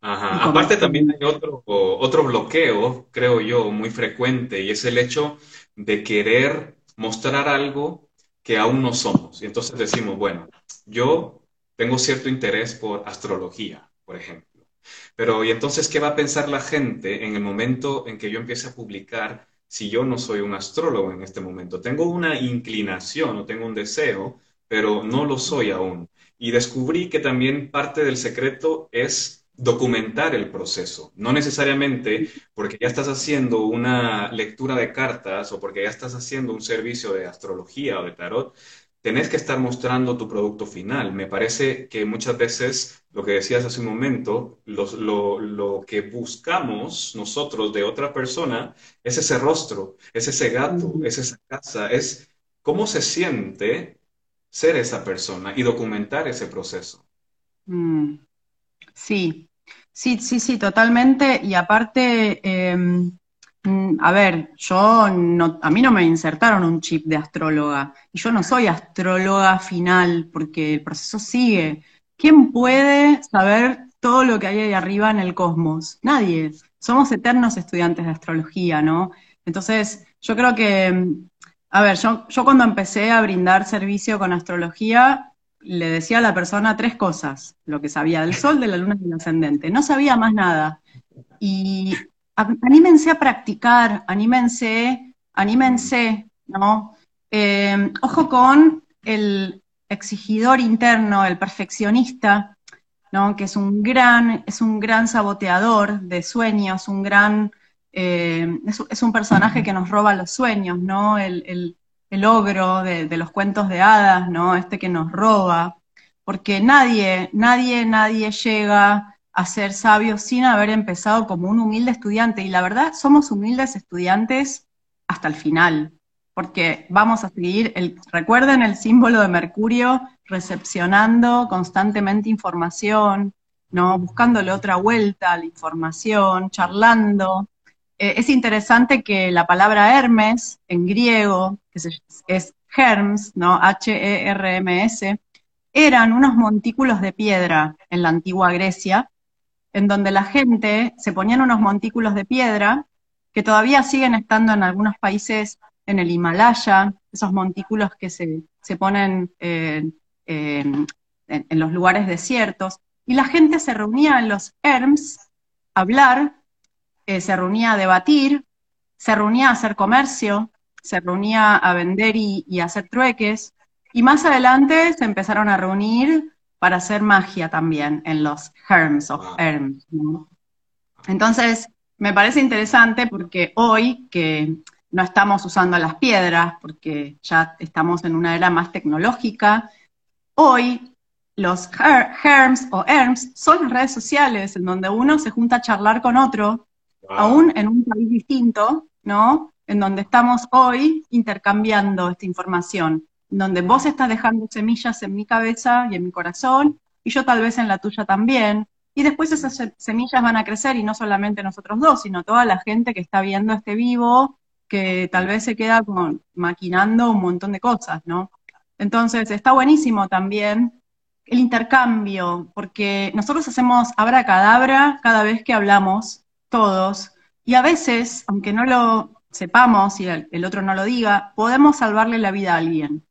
Ajá. Aparte también hay otro, otro bloqueo, creo yo, muy frecuente, y es el hecho de querer mostrar algo que aún no somos. Y entonces decimos, bueno, yo tengo cierto interés por astrología, por ejemplo. Pero, ¿y entonces qué va a pensar la gente en el momento en que yo empiece a publicar si yo no soy un astrólogo en este momento? Tengo una inclinación o tengo un deseo, pero no lo soy aún. Y descubrí que también parte del secreto es documentar el proceso. No necesariamente porque ya estás haciendo una lectura de cartas o porque ya estás haciendo un servicio de astrología o de tarot, tenés que estar mostrando tu producto final. Me parece que muchas veces, lo que decías hace un momento, lo, que buscamos nosotros de otra persona es ese rostro, es ese gato, es esa casa, es cómo se siente ser esa persona y documentar ese proceso. Mm. Sí, sí, sí, sí, totalmente. Y aparte, em, a ver, yo no, a mí no me insertaron un chip de astróloga. Y yo no soy astróloga final, porque el proceso sigue. ¿Quién puede saber todo lo que hay ahí arriba en el cosmos? Nadie. Somos eternos estudiantes de astrología, ¿no? Entonces, yo creo que, em, a ver, yo, yo cuando empecé a brindar servicio con astrología, le decía a la persona tres cosas, lo que sabía del sol, de la luna y del ascendente. No sabía más nada. Y anímense a practicar, anímense, anímense, ¿no? Eh, ojo con el exigidor interno, el perfeccionista, ¿no? Que es un gran, es un gran saboteador de sueños, un gran, eh, es, un personaje que nos roba los sueños, ¿no? el, el ogro de, los cuentos de hadas, ¿no? Este que nos roba, porque nadie, nadie, nadie llega a ser sabio sin haber empezado como un humilde estudiante. Y la verdad, somos humildes estudiantes hasta el final, porque vamos a seguir, el, recuerden el símbolo de Mercurio recepcionando constantemente información, ¿no? Buscándole otra vuelta a la información, charlando, eh, es interesante que la palabra Hermes en griego, que es Herms, ¿no? H-E-R-M-S, eran unos montículos de piedra en la antigua Grecia, en donde la gente se ponían unos montículos de piedra que todavía siguen estando en algunos países en el Himalaya, esos montículos que se, ponen en, en, los lugares desiertos, y la gente se reunía en los Herms a hablar eh, se reunía a debatir, se reunía a hacer comercio, se reunía a vender y, hacer trueques, y más adelante se empezaron a reunir para hacer magia también en los Herms of Herms. Entonces, me parece interesante porque hoy que no estamos usando las piedras, porque ya estamos en una era más tecnológica, hoy los Herms o Herms son las redes sociales en donde uno se junta a charlar con otro aún en un país distinto, ¿no? En donde estamos hoy intercambiando esta información, donde vos estás dejando semillas en mi cabeza y en mi corazón, y yo tal vez en la tuya también, y después esas semillas van a crecer, y no solamente nosotros dos, sino toda la gente que está viendo este vivo, que tal vez se queda con, maquinando un montón de cosas, ¿no? Entonces, está buenísimo también el intercambio, porque nosotros hacemos abracadabra cada vez que hablamos todos, y a veces, aunque no lo sepamos y el, otro no lo diga, podemos salvarle la vida a alguien.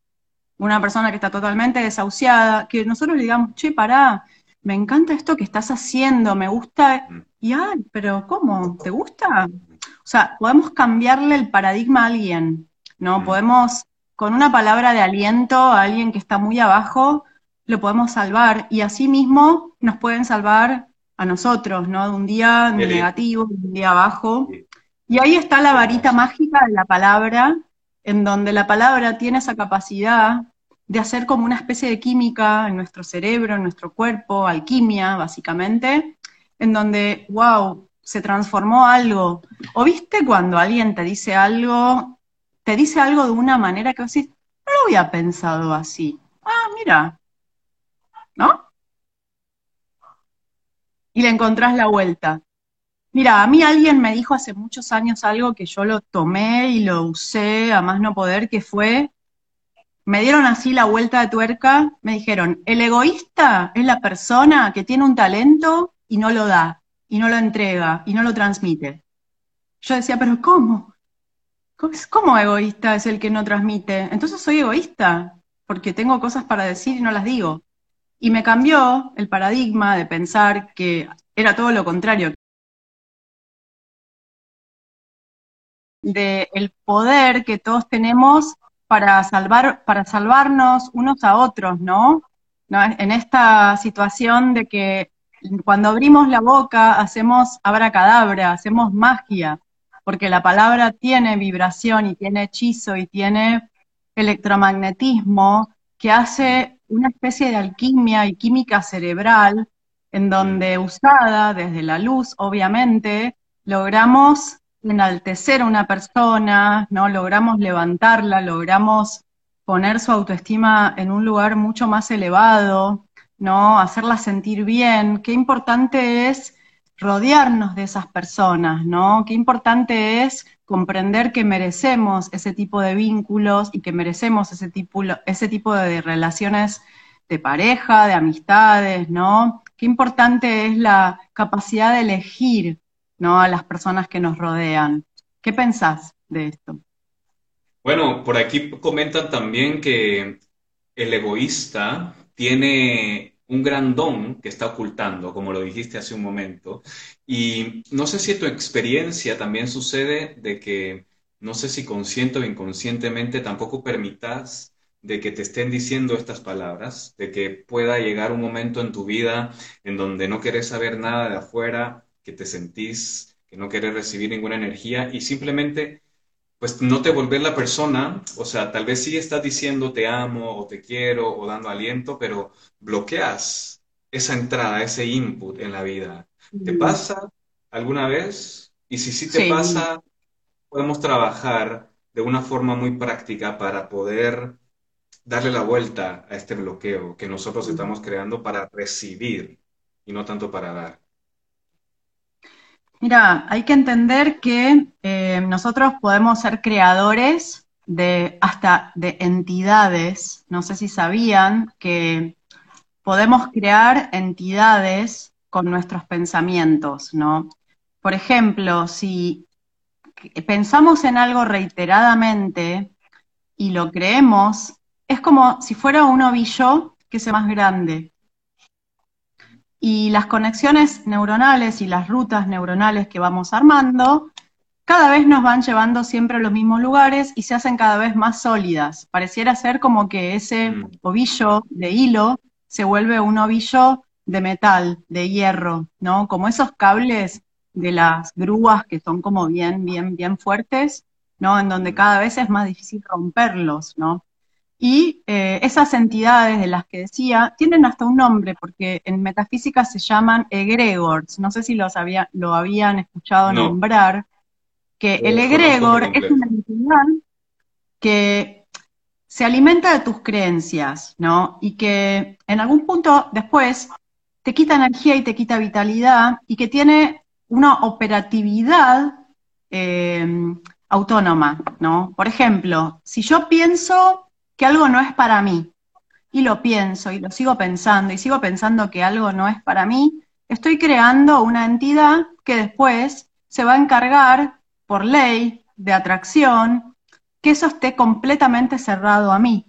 Una persona que está totalmente desahuciada, que nosotros le digamos, che, pará, me encanta esto que estás haciendo, me gusta, y ay, pero ¿cómo? ¿Te gusta? O sea, podemos cambiarle el paradigma a alguien, ¿no? Podemos, con una palabra de aliento a alguien que está muy abajo, lo podemos salvar, y así mismo nos pueden salvar a nosotros, ¿no? De un día negativo, de un día bajo. Y ahí está la varita mágica de la palabra, en donde la palabra tiene esa capacidad de hacer como una especie de química en nuestro cerebro, en nuestro cuerpo, alquimia, básicamente, en donde, wow, se transformó algo. ¿O viste cuando alguien te dice algo, te dice algo de una manera que decís, no lo había pensado así? Ah, mira, ¿no? y le encontrás la vuelta. Mira, a mí alguien me dijo hace muchos años algo que yo lo tomé y lo usé a más no poder, que fue, me dieron así la vuelta de tuerca, me dijeron, el egoísta es la persona que tiene un talento y no lo da, y no lo entrega, y no lo transmite. Yo decía, pero ¿cómo? ¿Cómo egoísta es el que no transmite? Entonces soy egoísta, porque tengo cosas para decir y no las digo. Y me cambió el paradigma de pensar que era todo lo contrario. De el poder que todos tenemos para salvar, para salvarnos unos a otros, ¿no? En esta situación de que cuando abrimos la boca hacemos abracadabra, hacemos magia, porque la palabra tiene vibración y tiene hechizo y tiene electromagnetismo que hace una especie de alquimia y química cerebral en donde usada desde la luz, obviamente, logramos enaltecer a una persona, ¿no? Logramos levantarla, logramos poner su autoestima en un lugar mucho más elevado, ¿no? Hacerla sentir bien. Qué importante es rodearnos de esas personas, ¿no? Qué importante es comprender que merecemos ese tipo de vínculos y que merecemos ese tipo, ese tipo de relaciones de pareja, de amistades, ¿no? Qué importante es la capacidad de elegir, ¿no? A las personas que nos rodean. ¿Qué pensás de esto? Bueno, por aquí comentan también que el egoísta tiene un gran don que está ocultando, como lo dijiste hace un momento. Y no sé si tu experiencia también sucede de que, no sé si consciente o inconscientemente, tampoco permitas de que te estén diciendo estas palabras, de que pueda llegar un momento en tu vida en donde no querés saber nada de afuera, que te sentís que no querés recibir ninguna energía y simplemente pues no te volvés la persona, o sea, tal vez sí estás diciendo te amo o te quiero o dando aliento, pero bloqueas esa entrada, ese input en la vida. ¿Te pasa alguna vez? Y si sí te pasa, podemos trabajar de una forma muy práctica para poder darle la vuelta a este bloqueo que nosotros estamos creando para recibir y no tanto para dar. Mira, hay que entender que eh, nosotros podemos ser creadores de hasta de entidades. No sé si sabían que podemos crear entidades con nuestros pensamientos, ¿no? Por ejemplo, si pensamos en algo reiteradamente y lo creemos, es como si fuera un ovillo que sea más grande. Y las conexiones neuronales y las rutas neuronales que vamos armando cada vez nos van llevando siempre a los mismos lugares y se hacen cada vez más sólidas. Pareciera ser como que ese mm. ovillo de hilo se vuelve un ovillo de metal, de hierro, ¿no? Como esos cables de las grúas que son como bien, bien, bien fuertes, ¿no? En donde cada vez es más difícil romperlos, ¿no? Y eh, esas entidades de las que decía tienen hasta un nombre, porque en metafísica se llaman egregores. No sé si los había, lo habían escuchado nombrar, que el egregor es una entidad que se alimenta de tus creencias, ¿no? Y que en algún punto después te quita energía y te quita vitalidad y que tiene una operatividad eh, autónoma, ¿no? Por ejemplo, si yo pienso que algo no es para mí, y lo pienso, y lo sigo pensando, y sigo pensando que algo no es para mí, estoy creando una entidad que después se va a encargar, por ley de atracción, que eso esté completamente cerrado a mí,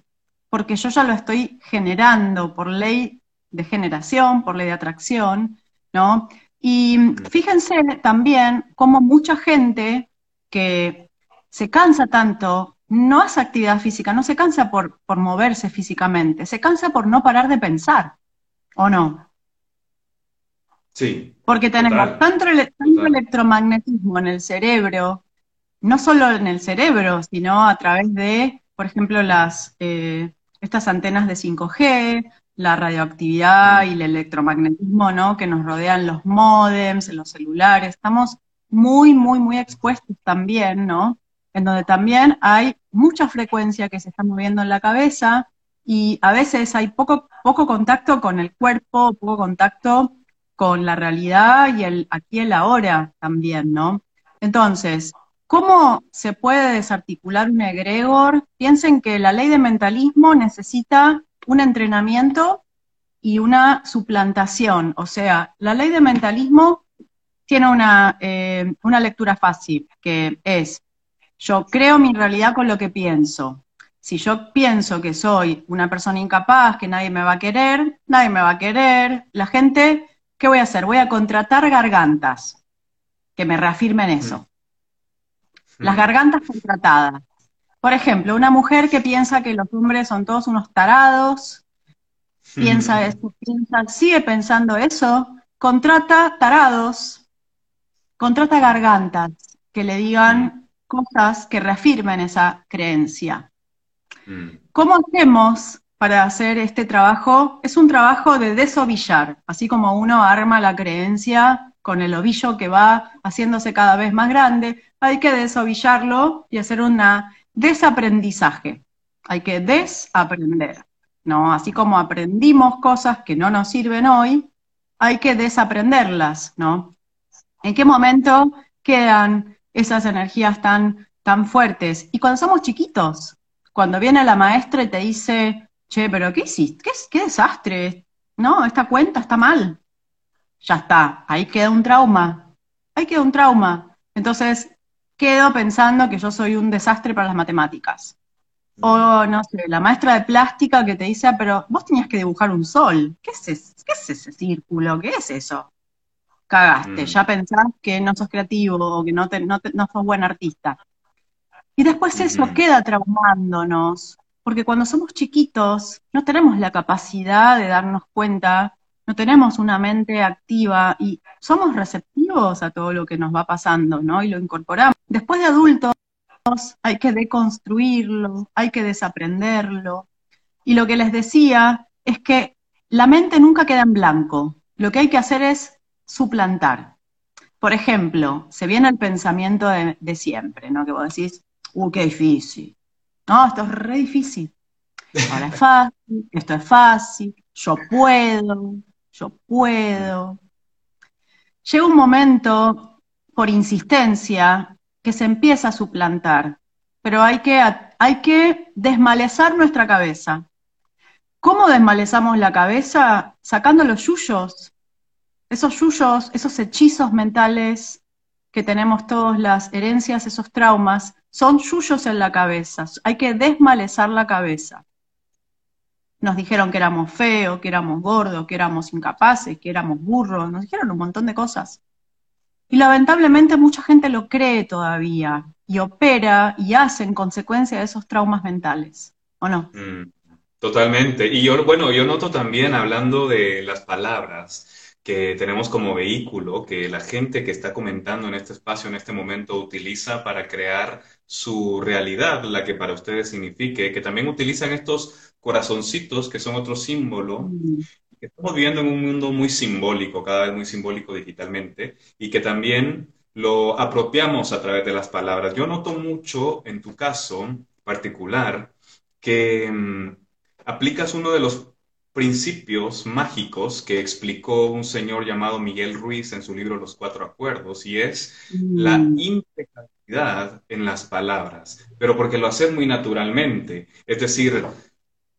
porque yo ya lo estoy generando por ley de generación, por ley de atracción, ¿no? Y fíjense también cómo mucha gente que se cansa tanto no hace actividad física, no se cansa por, por moverse físicamente, se cansa por no parar de pensar, ¿o no? Sí. Porque tenemos tanto, electromagnetismo en el cerebro, no solo en el cerebro, sino a través de, por ejemplo, las eh, estas antenas de 5G, la radioactividad y el electromagnetismo, ¿no? Que nos rodean los modems, los celulares. Estamos muy, muy, muy expuestos también, ¿no? En donde también hay mucha frecuencia que se está moviendo en la cabeza y a veces hay poco, poco contacto con el cuerpo, poco contacto con la realidad y el aquí el ahora también, ¿no? Entonces, ¿cómo se puede desarticular un egregor? Piensen que la ley de mentalismo necesita un entrenamiento y una suplantación. O sea, la ley de mentalismo tiene una, eh, una lectura fácil, que es Yo creo mi realidad con lo que pienso. Si yo pienso que soy una persona incapaz, que nadie me va a querer, nadie me va a querer, la gente, ¿qué voy a hacer? Voy a contratar gargantas que me reafirmen eso. Las gargantas contratadas. Por ejemplo, una mujer que piensa que los hombres son todos unos tarados, piensa eso, piensa, sigue pensando eso, contrata tarados, contrata gargantas que le digan cosas que reafirmen esa creencia. Mm. ¿Cómo hacemos para hacer este trabajo? Es un trabajo de desovillar, así como uno arma la creencia con el ovillo que va haciéndose cada vez más grande, hay que desovillarlo y hacer un desaprendizaje. Hay que desaprender, ¿no? Así como aprendimos cosas que no nos sirven hoy, hay que desaprenderlas, ¿no? ¿En qué momento quedan esas energías tan, tan fuertes? Y cuando somos chiquitos, cuando viene la maestra y te dice, che, pero ¿qué hiciste? ¿Qué, desastre? No, esta cuenta está mal ya está, ahí queda un trauma, ahí queda un trauma. Entonces, quedo pensando que yo soy un desastre para las matemáticas. O, no sé, la maestra de plástica que te dice, ah, pero vos tenías que dibujar un sol. ¿Qué es, ese, ¿Qué es ese círculo? ¿Qué es eso? Cagaste, mm. ya pensás que no sos creativo o que no, no, no sos buen artista. Y después eso queda traumándonos, porque cuando somos chiquitos no tenemos la capacidad de darnos cuenta no tenemos una mente activa y somos receptivos a todo lo que nos va pasando, ¿no? Y lo incorporamos. Después de adultos hay que deconstruirlo, hay que desaprenderlo. Y lo que les decía es que la mente nunca queda en blanco. Lo que hay que hacer es suplantar. Por ejemplo, se viene el pensamiento de, siempre, ¿no? Que vos decís, uh, qué difícil. No, esto es re difícil. Ahora es fácil, esto es fácil, yo puedo, yo puedo. Llega un momento, por insistencia, que se empieza a suplantar, pero hay que, hay que desmalezar nuestra cabeza. ¿Cómo desmalezamos la cabeza? Sacando los yuyos, esos yuyos, esos hechizos mentales que tenemos todas las herencias, esos traumas, son yuyos en la cabeza. Hay que desmalezar la cabeza nos dijeron que éramos feos, que éramos gordos, que éramos incapaces, que éramos burros, nos dijeron un montón de cosas. Y lamentablemente mucha gente lo cree todavía y opera y hace en consecuencia de esos traumas mentales, ¿o no? Mm, totalmente. Y yo, bueno, yo noto también hablando de las palabras que tenemos como vehículo, que la gente que está comentando en este espacio en este momento utiliza para crear su realidad, la que para ustedes signifique, que también utilizan estos corazoncitos, que son otro símbolo. Mm. Estamos viviendo en un mundo muy simbólico, cada vez muy simbólico digitalmente, y que también lo apropiamos a través de las palabras. Yo noto mucho en tu caso particular que mm, aplicas uno de los principios mágicos que explicó un señor llamado Miguel Ruiz en su libro Los Cuatro Acuerdos, y es la mm. integralidad en las palabras, pero porque lo haces muy naturalmente. Es decir,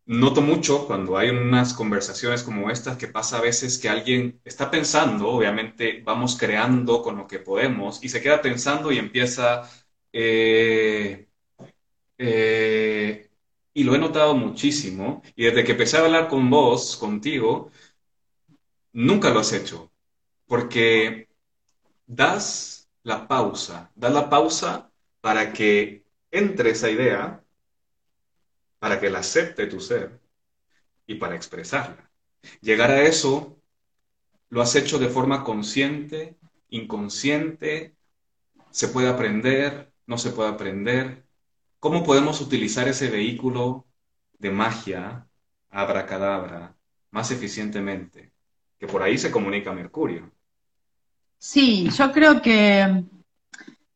noto mucho cuando hay unas conversaciones como estas que pasa a veces que alguien está pensando, obviamente vamos creando con lo que podemos y se queda pensando y empieza... Eh, eh, y lo he notado muchísimo y desde que empecé a hablar con vos, contigo, nunca lo has hecho porque das la pausa, das la pausa para que entre esa idea para que la acepte tu ser y para expresarla. Llegar a eso lo has hecho de forma consciente, inconsciente, se puede aprender, no se puede aprender. ¿Cómo podemos utilizar ese vehículo de magia, abracadabra, más eficientemente? Que por ahí se comunica Mercurio. Sí, yo creo que,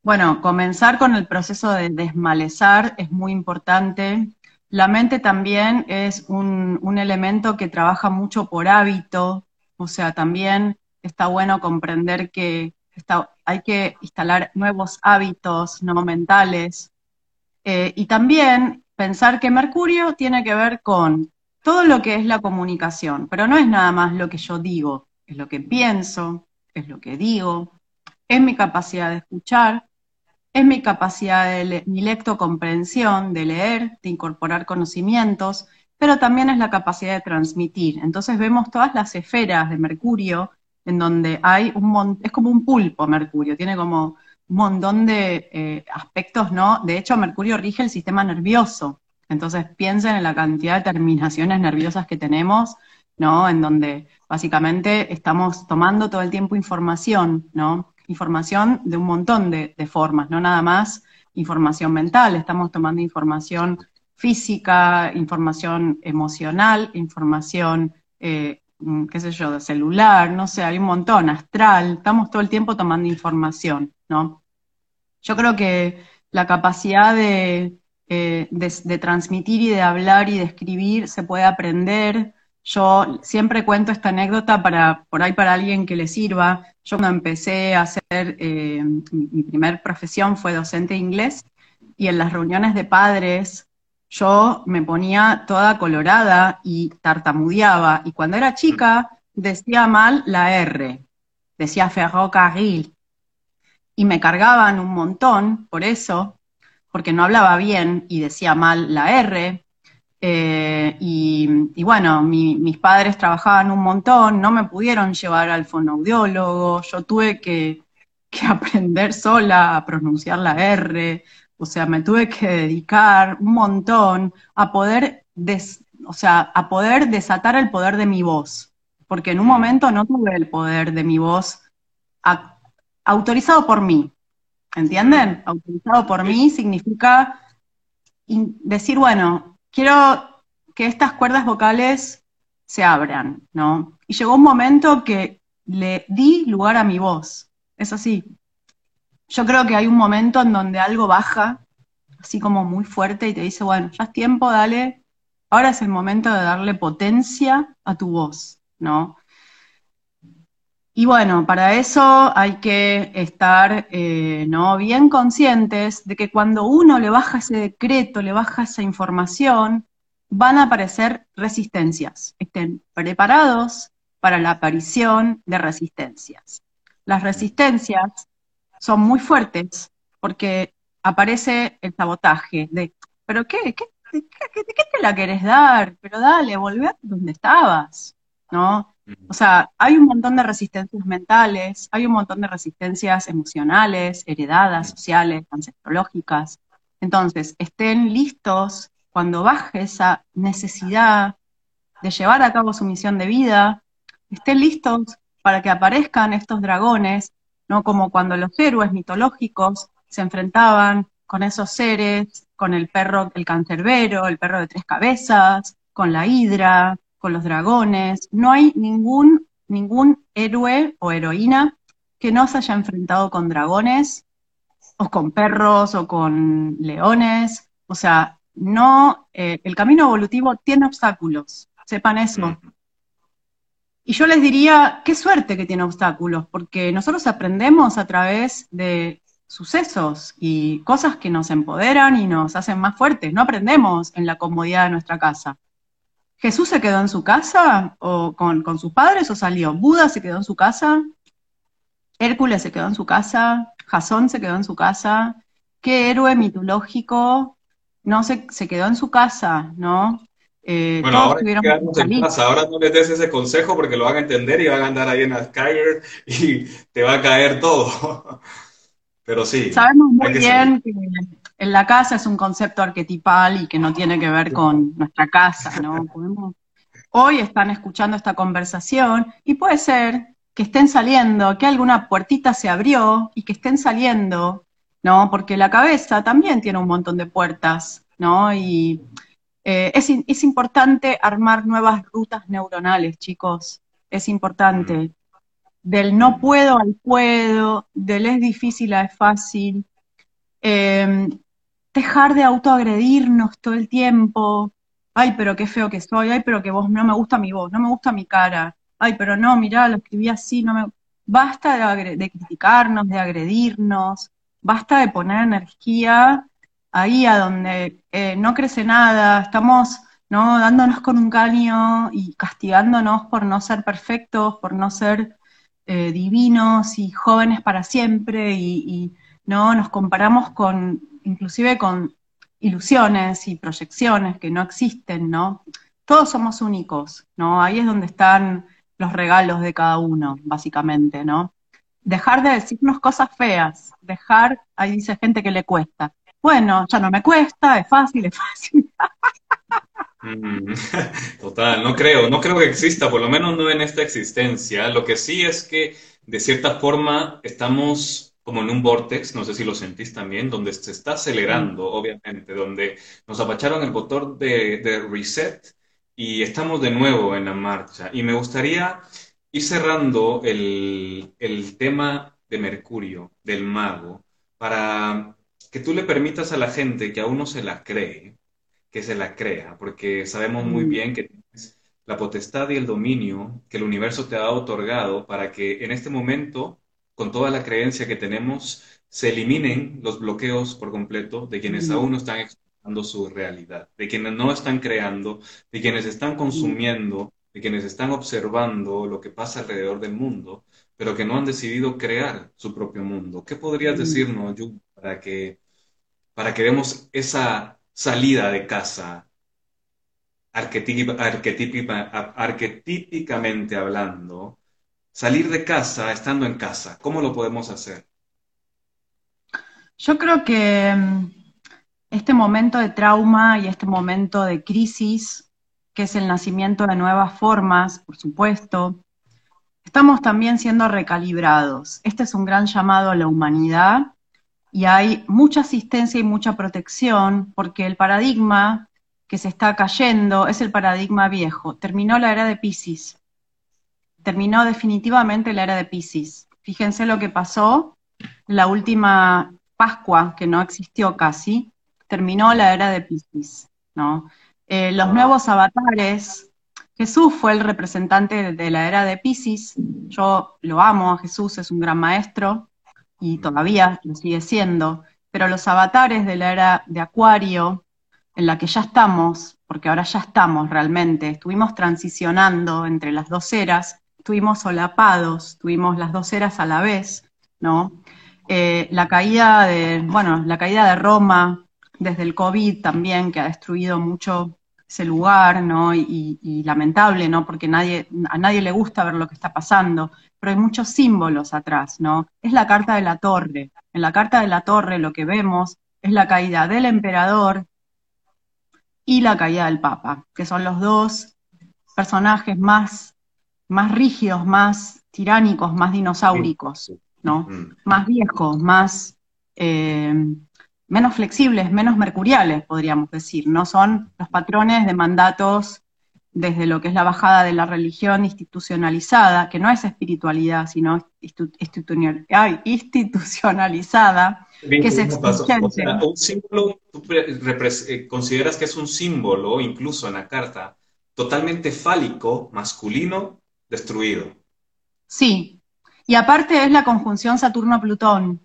bueno, comenzar con el proceso de desmalezar es muy importante. La mente también es un, elemento que trabaja mucho por hábito, o sea, también está bueno comprender que hay que instalar nuevos hábitos no mentales. Eh, y también pensar que Mercurio tiene que ver con todo lo que es la comunicación, pero no es nada más lo que yo digo, es lo que pienso, es lo que digo, es mi capacidad de escuchar, es mi capacidad de mi lectocomprensión, de leer, de incorporar conocimientos, pero también es la capacidad de transmitir. Entonces vemos todas las esferas de Mercurio, en donde hay un montón, es como un pulpo Mercurio, tiene como un montón de eh, aspectos, ¿no? De hecho, Mercurio rige el sistema nervioso. Entonces piensen en la cantidad de terminaciones nerviosas que tenemos, ¿no? En donde básicamente estamos tomando todo el tiempo información, ¿no? Información de un montón de, formas, no nada más información mental, estamos tomando información física, información emocional, información, eh, mm, qué sé yo, de celular, no sé, hay un montón, astral, estamos todo el tiempo tomando información, ¿no? Yo creo que la capacidad de, eh, de, transmitir y de hablar y de escribir se puede aprender. Yo siempre cuento esta anécdota para, por ahí para alguien que le sirva. Yo cuando empecé a hacer, eh, mi, mi primer profesión fue docente de inglés y en las reuniones de padres yo me ponía toda colorada y tartamudeaba. Y cuando era chica decía mal la R, decía ferrocarril. Y me cargaban un montón por eso, porque no hablaba bien y decía mal la R. Eh, y, bueno, mis padres trabajaban un montón, no me pudieron llevar al fonoaudiólogo, yo tuve que, aprender sola a pronunciar la R, o sea, me tuve que dedicar un montón a poder, o sea, a poder desatar el poder de mi voz, porque en un momento no tuve el poder de mi voz autorizado por mí, ¿Entienden? Autorizado por mí significa decir, bueno, quiero que estas cuerdas vocales se abran, ¿no? Y llegó un momento que le di lugar a mi voz. Es así. Yo creo que hay un momento en donde algo baja, así como muy fuerte, y te dice, bueno, ya es tiempo, dale. Ahora es el momento de darle potencia a tu voz, ¿no? Y bueno, para eso hay que estar eh, ¿no? bien conscientes de que cuando uno le baja ese decreto, le baja esa información, van a aparecer resistencias. Estén preparados para la aparición de resistencias. Las resistencias son muy fuertes porque aparece el sabotaje de, ¿pero qué? ¿Qué, qué, qué, qué te la querés dar? Pero dale, volvé a donde estabas, ¿no? O sea, hay un montón de resistencias mentales, hay un montón de resistencias emocionales, heredadas, sociales, ancestrológicas. Entonces, estén listos cuando baje esa necesidad de llevar a cabo su misión de vida, estén listos para que aparezcan estos dragones, ¿no? Como cuando los héroes mitológicos se enfrentaban con esos seres, con el perro, el cancerbero, el perro de tres cabezas, con la hidra, con los dragones. No hay ningún, ningún héroe o heroína que no se haya enfrentado con dragones, o con perros, o con leones. O sea, no, eh, el camino evolutivo tiene obstáculos, sepan eso. Y yo les diría, qué suerte que tiene obstáculos, porque nosotros aprendemos a través de sucesos y cosas que nos empoderan y nos hacen más fuertes. No aprendemos en la comodidad de nuestra casa. ¿Jesús se quedó en su casa o con, sus padres o salió? ¿Buda se quedó en su casa? ¿Hércules se quedó en su casa? ¿Jasón se quedó en su casa? ¿Qué héroe mitológico no se, se quedó en su casa, no? Eh, bueno, ahora, en casa. ahora no les des ese consejo porque lo van a entender y van a andar ahí en la Skyer y te va a caer todo. Pero sí. Sabemos muy bien que en la casa es un concepto arquetipal y que no tiene que ver con nuestra casa, ¿no? hoy están escuchando esta conversación y puede ser que estén saliendo, que alguna puertita se abrió y que estén saliendo, ¿no? Porque la cabeza también tiene un montón de puertas, ¿no? Y eh, es, es importante armar nuevas rutas neuronales, chicos, es importante. Del no puedo al puedo, del es difícil a es fácil. Eh, dejar de autoagredirnos todo el tiempo. Ay, pero qué feo que soy. Ay, pero que vos no me gusta mi voz, no me gusta mi cara. Ay, pero no, mirá, lo escribí así, no me. Basta de, criticarnos, de agredirnos, basta de poner energía ahí a donde eh, no crece nada, estamos ¿no? dándonos con un caño y castigándonos por no ser perfectos, por no ser eh, divinos y jóvenes para siempre y ¿no? Nos comparamos con, inclusive con ilusiones y proyecciones que no existen, ¿no? Todos somos únicos, ¿no? Ahí es donde están los regalos de cada uno, básicamente, ¿no? Dejar de decirnos cosas feas, dejar, ahí dice gente que le cuesta. Bueno, ya no me cuesta, es fácil, es fácil. Mm, total, no creo, no creo que exista, por lo menos no en esta existencia. Lo que sí es que de cierta forma estamos como en un vortex, no sé si lo sentís también, donde se está acelerando, obviamente, donde nos apacharon el botón de, reset y estamos de nuevo en la marcha. Y me gustaría ir cerrando el, el tema de Mercurio, del mago, para que tú le permitas a la gente que aún no se la cree, que se la crea, porque sabemos muy mm. bien que tienes la potestad y el dominio que el universo te ha otorgado para que en este momento, con toda la creencia que tenemos, se eliminen los bloqueos por completo de quienes aún no están expresando su realidad, de quienes no están creando, de quienes están consumiendo, de quienes están observando lo que pasa alrededor del mundo, pero que no han decidido crear su propio mundo. ¿Qué podrías decirnos, Yu, para que, para que demos esa salida de casa, arquetípicamente hablando, salir de casa estando en casa, ¿cómo lo podemos hacer? Yo creo que mm, este momento de trauma y este momento de crisis, que es el nacimiento de nuevas formas, por supuesto, estamos también siendo recalibrados. Este es un gran llamado a la humanidad y hay mucha asistencia y mucha protección porque el paradigma que se está cayendo es el paradigma viejo. Terminó la era de Pisces. Terminó definitivamente la era de Pisces. Fíjense lo que pasó. La última Pascua, que no existió casi, terminó la era de Pisces, ¿no? Eh, los nuevos avatares, Jesús fue el representante de la era de Pisces, yo lo amo a Jesús, es un gran maestro, y todavía lo sigue siendo, pero los avatares de la era de Acuario, en la que ya estamos, porque ahora ya estamos realmente, estuvimos transicionando entre las dos eras, estuvimos solapados, tuvimos las dos eras a la vez, ¿no? Eh, la caída de, bueno, la caída de Roma desde el COVID también, que ha destruido mucho ese lugar, ¿no? Y, y, lamentable, ¿no? Porque nadie, a nadie le gusta ver lo que está pasando pero hay muchos símbolos atrás, ¿no? Es la carta de la torre. En la carta de la torre lo que vemos es la caída del emperador y la caída del papa, que son los dos personajes más, más rígidos, más tiránicos, más dinosauricos, ¿no? Mm. Más viejos, más... Eh, menos flexibles, menos mercuriales, podríamos decir, no son los patrones de mandatos desde lo que es la bajada de la religión institucionalizada, que no es espiritualidad, sino institucionalizada, que se un símbolo, ¿tú eh, consideras que es un símbolo, incluso en la carta, totalmente fálico, masculino, destruido. Sí, y aparte es la conjunción Saturno-Plutón,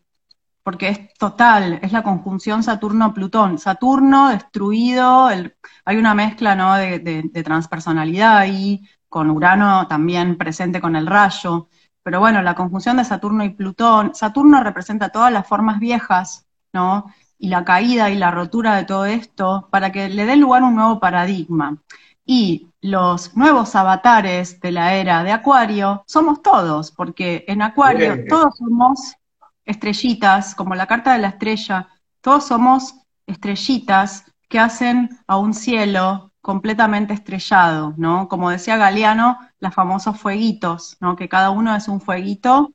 porque es total, es la conjunción Saturno-Plutón. Saturno destruido, hay una mezcla ¿no? de, transpersonalidad ahí, con Urano también presente con el rayo, pero bueno, la conjunción de Saturno y Plutón, Saturno representa todas las formas viejas, ¿no? Y la caída y la rotura de todo esto para que le dé lugar un nuevo paradigma. Y los nuevos avatares de la era de Acuario somos todos, porque en Acuario todos somos estrellitas, como la carta de la estrella, todos somos estrellitas que hacen a un cielo completamente estrellado, ¿no? Como decía Galeano, los famosos fueguitos, ¿no? Que cada uno es un fueguito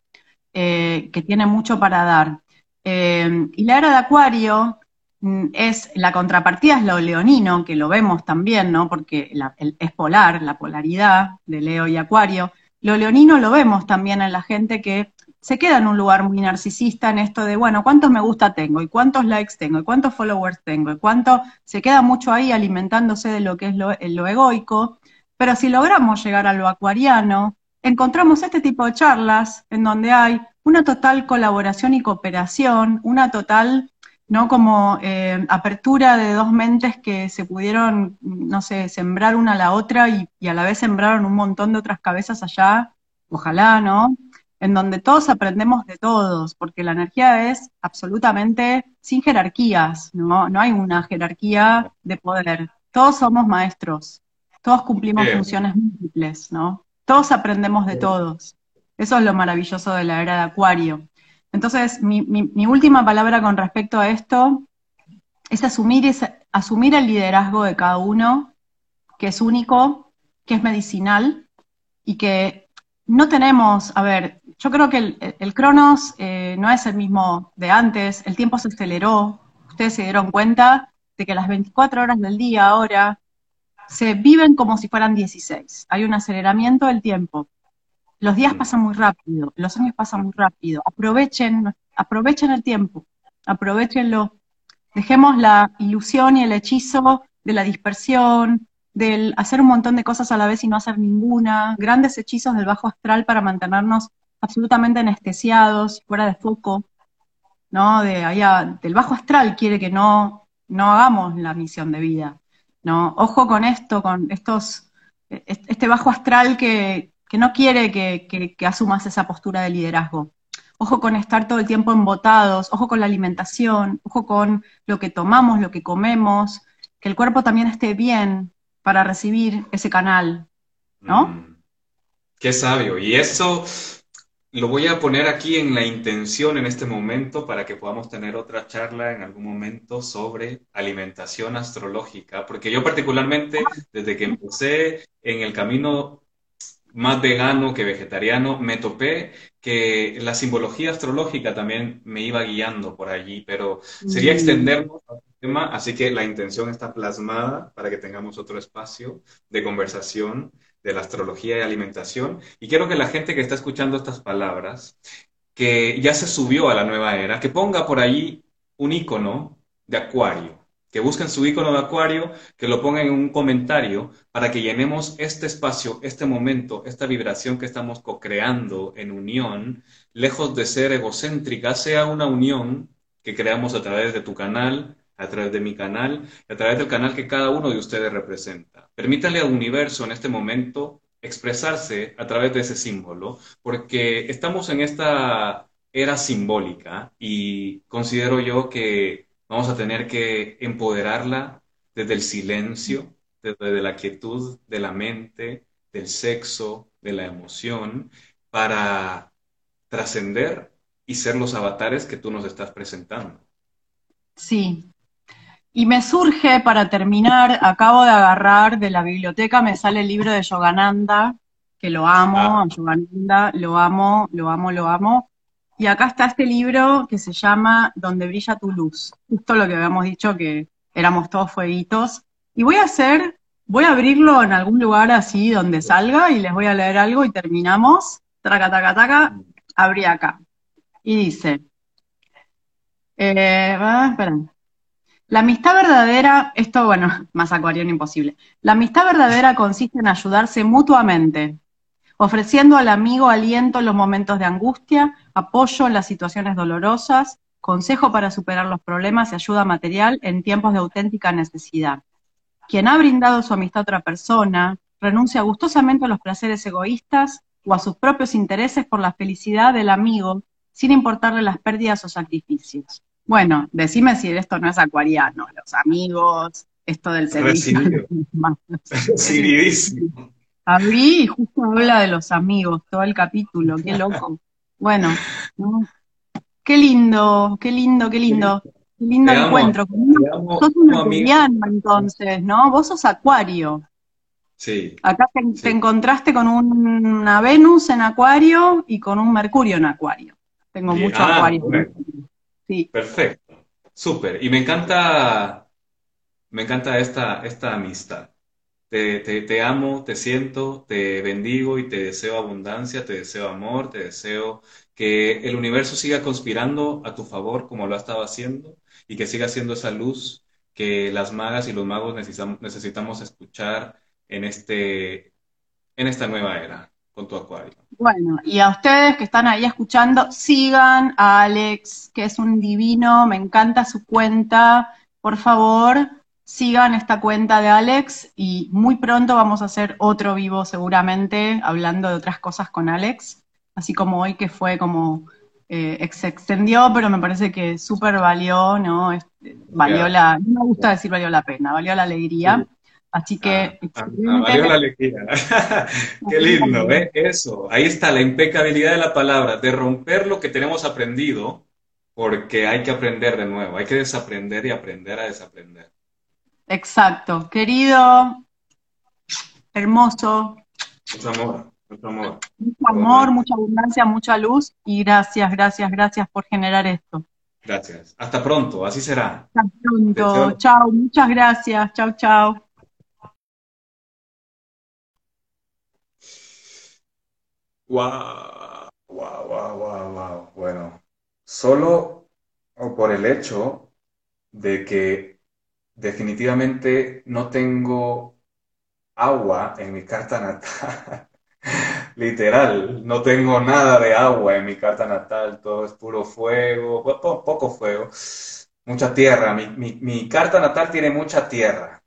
eh, que tiene mucho para dar. Eh, y la era de Acuario es, la contrapartida es lo leonino, que lo vemos también, ¿no? Porque es polar, la polaridad de Leo y Acuario. Lo leonino lo vemos también en la gente que se queda en un lugar muy narcisista en esto de, bueno, ¿cuántos me gusta tengo? ¿Y cuántos likes tengo? ¿Y cuántos followers tengo? ¿Y cuánto? Se queda mucho ahí alimentándose de lo que es lo egoico, pero si logramos llegar a lo acuariano, encontramos este tipo de charlas en donde hay una total colaboración y cooperación, una total, ¿no? Como eh, apertura de dos mentes que se pudieron, no sé, sembrar una a la otra y, y a la vez sembraron un montón de otras cabezas allá, ojalá, ¿no? en donde todos aprendemos de todos, porque la energía es absolutamente sin jerarquías, ¿no? No hay una jerarquía de poder. Todos somos maestros, todos cumplimos funciones múltiples, ¿no? Todos aprendemos de todos. Eso es lo maravilloso de la era de Acuario. Entonces, mi, última palabra con respecto a esto es asumir, asumir el liderazgo de cada uno, que es único, que es medicinal y que no tenemos, a ver, yo creo que el, Cronos eh, no es el mismo de antes, el tiempo se aceleró, ustedes se dieron cuenta de que las 24 horas del día ahora se viven como si fueran 16, hay un aceleramiento del tiempo. Los días pasan muy rápido, los años pasan muy rápido. Aprovechen, aprovechen el tiempo, aprovechenlo. Dejemos la ilusión y el hechizo de la dispersión, del hacer un montón de cosas a la vez y no hacer ninguna, grandes hechizos del bajo astral para mantenernos absolutamente anestesiados, fuera de foco, ¿no? De allá, del bajo astral quiere que no, no hagamos la misión de vida, ¿no? Ojo con esto, con estos, este bajo astral que, no quiere que, que, asumas esa postura de liderazgo. Ojo con estar todo el tiempo embotados, ojo con la alimentación, ojo con lo que tomamos, lo que comemos, que el cuerpo también esté bien, para recibir ese canal, ¿no? Mm, qué sabio. Y eso lo voy a poner aquí en la intención en este momento para que podamos tener otra charla en algún momento sobre alimentación astrológica, porque yo particularmente, desde que empecé en el camino más vegano que vegetariano, me topé que la simbología astrológica también me iba guiando por allí, pero sería mm. extendernos así que la intención está plasmada para que tengamos otro espacio de conversación de la astrología y alimentación. Y quiero que la gente que está escuchando estas palabras, que ya se subió a la nueva era, que ponga por ahí un icono de acuario, que busquen su icono de acuario, que lo pongan en un comentario para que llenemos este espacio, este momento, esta vibración que estamos co-creando en unión, lejos de ser egocéntrica, sea una unión que creamos a través de tu canal, a través de mi canal a través del canal que cada uno de ustedes representa. Permítale al universo en este momento expresarse a través de ese símbolo, porque estamos en esta era simbólica y considero yo que vamos a tener que empoderarla desde el silencio, desde la quietud de la mente, del sexo, de la emoción, para trascender y ser los avatares que tú nos estás presentando. Sí, y me surge, para terminar, acabo de agarrar de la biblioteca, me sale el libro de Yogananda, que lo amo, ah. Yogananda, lo amo, lo amo, lo amo. Y acá está este libro que se llama Donde brilla tu luz. Justo lo que habíamos dicho que éramos todos fueguitos. Y voy a hacer, voy a abrirlo en algún lugar así donde salga y les voy a leer algo y terminamos. Traca, taca, taca, abrí acá. Y dice, eh. La amistad verdadera, esto bueno, más acuariano imposible. La amistad verdadera consiste en ayudarse mutuamente, ofreciendo al amigo aliento en los momentos de angustia, apoyo en las situaciones dolorosas, consejo para superar los problemas y ayuda material en tiempos de auténtica necesidad. Quien ha brindado su amistad a otra persona, renuncia gustosamente a los placeres egoístas o a sus propios intereses por la felicidad del amigo, sin importarle las pérdidas o sacrificios. Bueno, decime si esto no es acuariano, los amigos, esto del servicio. Recibidísimo. Abrí y justo habla de los amigos, todo el capítulo, qué loco. Bueno, qué lindo, qué lindo, qué lindo. Qué lindo encuentro. sos un acuariano entonces, ¿no? Vos sos acuario. Sí. Acá te, encontraste con una Venus en acuario y con un Mercurio en acuario. Tengo mucho ah, acuario. Perfecto, súper. Y me encanta, me encanta esta, esta amistad. Te, te, amo, te siento, te bendigo y te deseo abundancia, te deseo amor, te deseo que el universo siga conspirando a tu favor como lo ha estado haciendo y que siga siendo esa luz que las magas y los magos necesitamos, necesitamos escuchar en, este, en esta nueva era con tu acuario. Bueno, y a ustedes que están ahí escuchando, sigan a Alex, que es un divino, me encanta su cuenta. Por favor, sigan esta cuenta de Alex y muy pronto vamos a hacer otro vivo seguramente, hablando de otras cosas con Alex. así como hoy que fue como eh, se extendió, pero me parece que súper valió, ¿no? Este, valió la, no me gusta decir valió la pena, valió la alegría. Así que... Ah, ah, ah, valió la alegría. Qué lindo, ¿eh? Eso, ahí está la impecabilidad de la palabra, de romper lo que tenemos aprendido, porque hay que aprender de nuevo, hay que desaprender y aprender a desaprender. Exacto, querido, hermoso. Mucho amor. Mucho amor. Mucho amor, mucha abundancia, mucha luz y gracias, gracias, gracias por generar esto. Gracias. Hasta pronto, así será. Hasta pronto. Chao, muchas gracias. Chao, chao. Wow, wow, wow, wow, wow. Bueno, solo por el hecho de que definitivamente no tengo agua en mi carta natal. Literal, no tengo nada de agua en mi carta natal, todo es puro fuego, poco fuego, mucha tierra. Mi, carta natal tiene mucha tierra.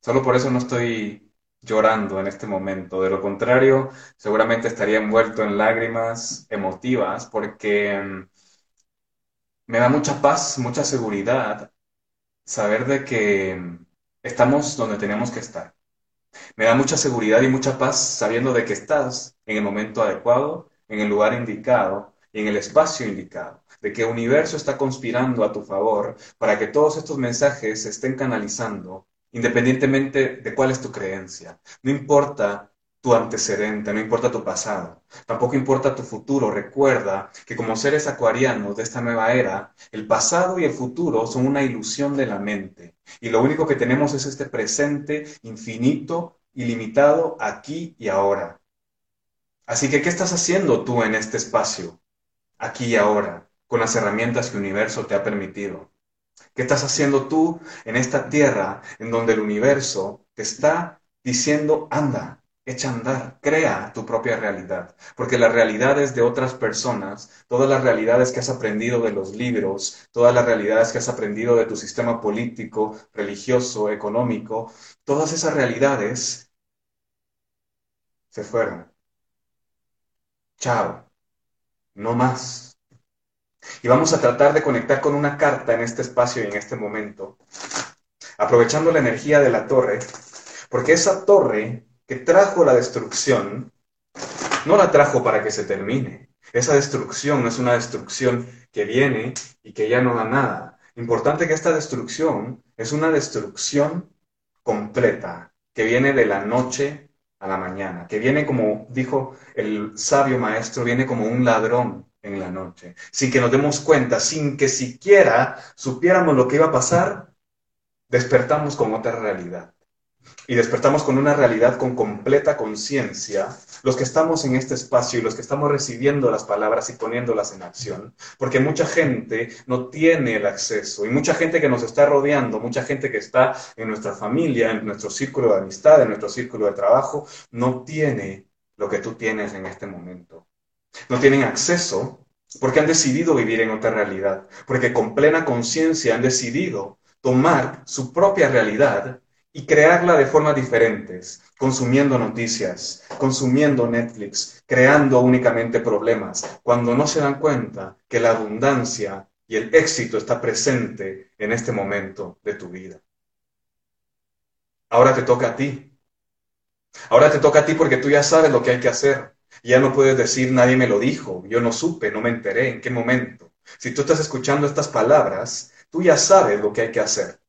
Solo por eso no estoy llorando en este momento. De lo contrario, seguramente estaría envuelto en lágrimas emotivas porque mm, me da mucha paz, mucha seguridad saber de que estamos donde tenemos que estar. Me da mucha seguridad y mucha paz sabiendo de que estás en el momento adecuado, en el lugar indicado y en el espacio indicado, de que el universo está conspirando a tu favor para que todos estos mensajes se estén canalizando independientemente de cuál es tu creencia. No importa tu antecedente, no importa tu pasado, tampoco importa tu futuro. Recuerda que como seres acuarianos de esta nueva era, el pasado y el futuro son una ilusión de la mente. Y lo único que tenemos es este presente infinito, ilimitado, aquí y ahora. Así que, ¿qué estás haciendo tú en este espacio, aquí y ahora, con las herramientas que el universo te ha permitido? ¿Qué estás haciendo tú en esta tierra en donde el universo te está diciendo, anda, echa a andar, crea tu propia realidad, porque las realidades de otras personas, todas las realidades que has aprendido de los libros, todas las realidades que has aprendido de tu sistema político, religioso, económico, todas esas realidades se fueron. Chao, no más. Y vamos a tratar de conectar con una carta en este espacio y en este momento, aprovechando la energía de la torre, porque esa torre que trajo la destrucción, no la trajo para que se termine. Esa destrucción no es una destrucción que viene y que ya no da nada. Importante que esta destrucción es una destrucción completa, que viene de la noche a la mañana, que viene como dijo el sabio maestro, viene como un ladrón en la noche, sin que nos demos cuenta, sin que siquiera supiéramos lo que iba a pasar, despertamos con otra realidad y despertamos con una realidad con completa conciencia, los que estamos en este espacio y los que estamos recibiendo las palabras y poniéndolas en acción, porque mucha gente no tiene el acceso y mucha gente que nos está rodeando, mucha gente que está en nuestra familia, en nuestro círculo de amistad, en nuestro círculo de trabajo, no tiene lo que tú tienes en este momento. No tienen acceso porque han decidido vivir en otra realidad, porque con plena conciencia han decidido tomar su propia realidad y crearla de formas diferentes, consumiendo noticias, consumiendo Netflix, creando únicamente problemas, cuando no se dan cuenta que la abundancia y el éxito está presente en este momento de tu vida. Ahora te toca a ti. Ahora te toca a ti porque tú ya sabes lo que hay que hacer. Ya no puedes decir nadie me lo dijo, yo no supe, no me enteré, en qué momento. Si tú estás escuchando estas palabras, tú ya sabes lo que hay que hacer.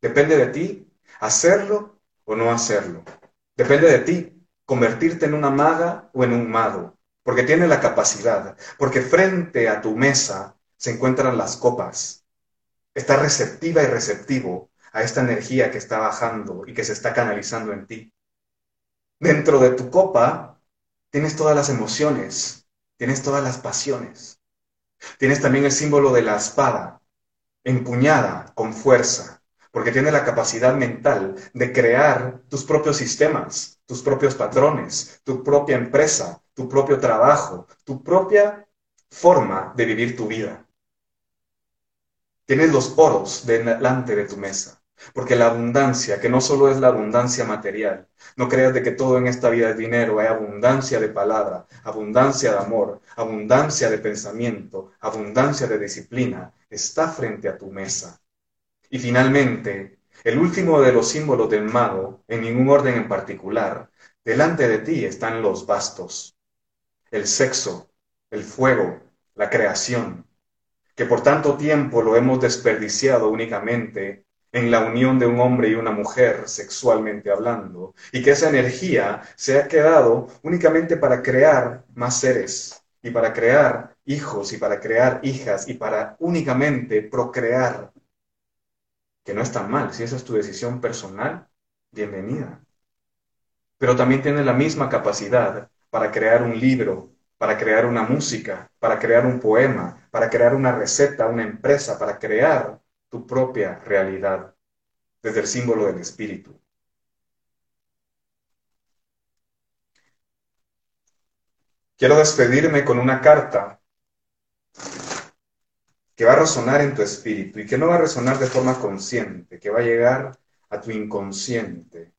Depende de ti hacerlo o no hacerlo. Depende de ti, convertirte en una maga o en un mago, porque tiene la capacidad, porque frente a tu mesa se encuentran las copas. Está receptiva y receptivo a esta energía que está bajando y que se está canalizando en ti. Dentro de tu copa tienes todas las emociones, tienes todas las pasiones. Tienes también el símbolo de la espada, empuñada con fuerza porque tiene la capacidad mental de crear tus propios sistemas, tus propios patrones, tu propia empresa, tu propio trabajo, tu propia forma de vivir tu vida. Tienes los oros delante de tu mesa. Porque la abundancia, que no solo es la abundancia material, no creas de que todo en esta vida es dinero, hay abundancia de palabra, abundancia de amor, abundancia de pensamiento, abundancia de disciplina, está frente a tu mesa. Y finalmente, el último de los símbolos del mago, en ningún orden en particular, delante de ti están los bastos, el sexo, el fuego, la creación, que por tanto tiempo lo hemos desperdiciado únicamente en la unión de un hombre y una mujer sexualmente hablando, y que esa energía se ha quedado únicamente para crear más seres, y para crear hijos, y para crear hijas, y para únicamente procrear, que no es tan mal, si esa es tu decisión personal, bienvenida. Pero también tiene la misma capacidad para crear un libro, para crear una música, para crear un poema, para crear una receta, una empresa, para crear tu propia realidad desde el símbolo del espíritu. Quiero despedirme con una carta que va a resonar en tu espíritu y que no va a resonar de forma consciente, que va a llegar a tu inconsciente.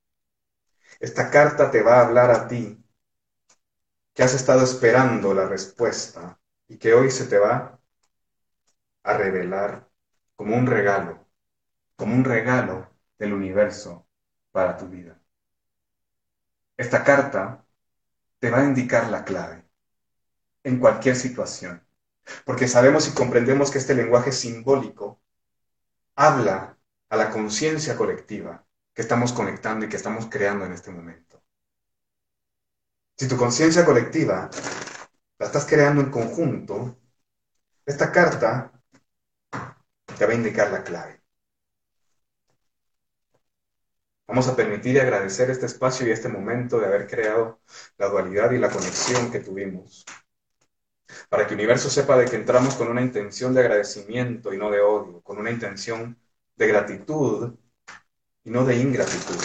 Esta carta te va a hablar a ti que has estado esperando la respuesta y que hoy se te va a revelar como un regalo, como un regalo del universo para tu vida. Esta carta te va a indicar la clave en cualquier situación, porque sabemos y comprendemos que este lenguaje simbólico habla a la conciencia colectiva que estamos conectando y que estamos creando en este momento. Si tu conciencia colectiva la estás creando en conjunto, esta carta te va a indicar la clave. Vamos a permitir y agradecer este espacio y este momento de haber creado la dualidad y la conexión que tuvimos. Para que el universo sepa de que entramos con una intención de agradecimiento y no de odio, con una intención de gratitud y no de ingratitud.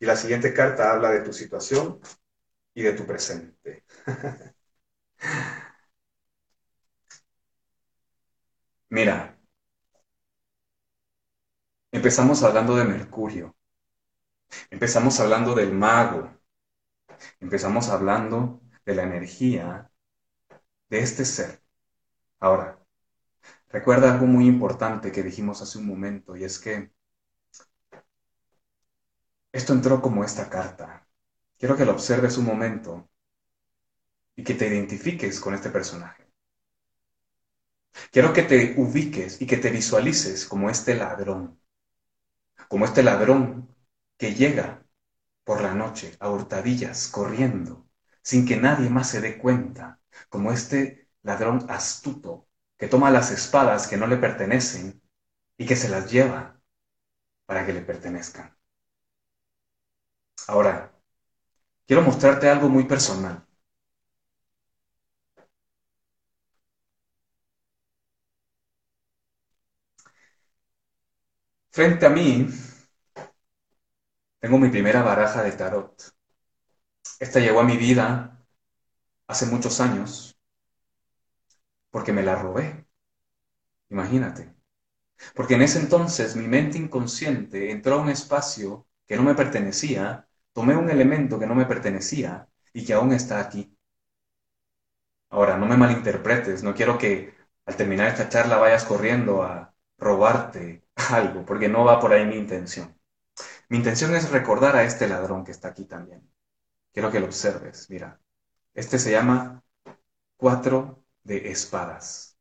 Y la siguiente carta habla de tu situación y de tu presente. Mira, empezamos hablando de Mercurio, empezamos hablando del mago, empezamos hablando de la energía de este ser. Ahora, recuerda algo muy importante que dijimos hace un momento y es que esto entró como esta carta. Quiero que lo observes un momento y que te identifiques con este personaje. Quiero que te ubiques y que te visualices como este ladrón, como este ladrón que llega por la noche a hurtadillas corriendo sin que nadie más se dé cuenta, como este ladrón astuto que toma las espadas que no le pertenecen y que se las lleva para que le pertenezcan. Ahora, quiero mostrarte algo muy personal. Frente a mí, tengo mi primera baraja de tarot. Esta llegó a mi vida hace muchos años porque me la robé. Imagínate. Porque en ese entonces mi mente inconsciente entró a un espacio que no me pertenecía Tomé un elemento que no me pertenecía y que aún está aquí. Ahora, no me malinterpretes, no quiero que al terminar esta charla vayas corriendo a robarte algo, porque no va por ahí mi intención. Mi intención es recordar a este ladrón que está aquí también. Quiero que lo observes, mira. Este se llama cuatro de espadas.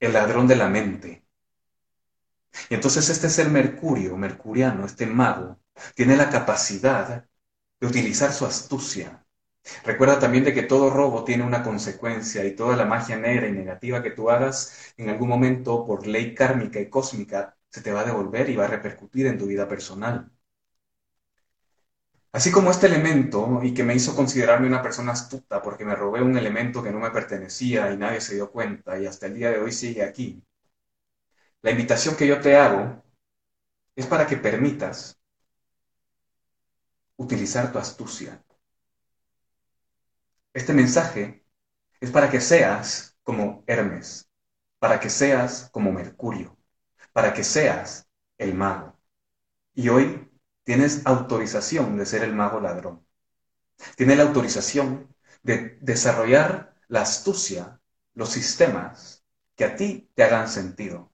El ladrón de la mente. Y entonces este es el Mercurio, mercuriano, este mago, tiene la capacidad de utilizar su astucia. Recuerda también de que todo robo tiene una consecuencia y toda la magia negra y negativa que tú hagas en algún momento por ley kármica y cósmica se te va a devolver y va a repercutir en tu vida personal. Así como este elemento y que me hizo considerarme una persona astuta porque me robé un elemento que no me pertenecía y nadie se dio cuenta y hasta el día de hoy sigue aquí. La invitación que yo te hago es para que permitas utilizar tu astucia. Este mensaje es para que seas como Hermes, para que seas como Mercurio, para que seas el mago. Y hoy tienes autorización de ser el mago ladrón. Tienes la autorización de desarrollar la astucia, los sistemas que a ti te hagan sentido,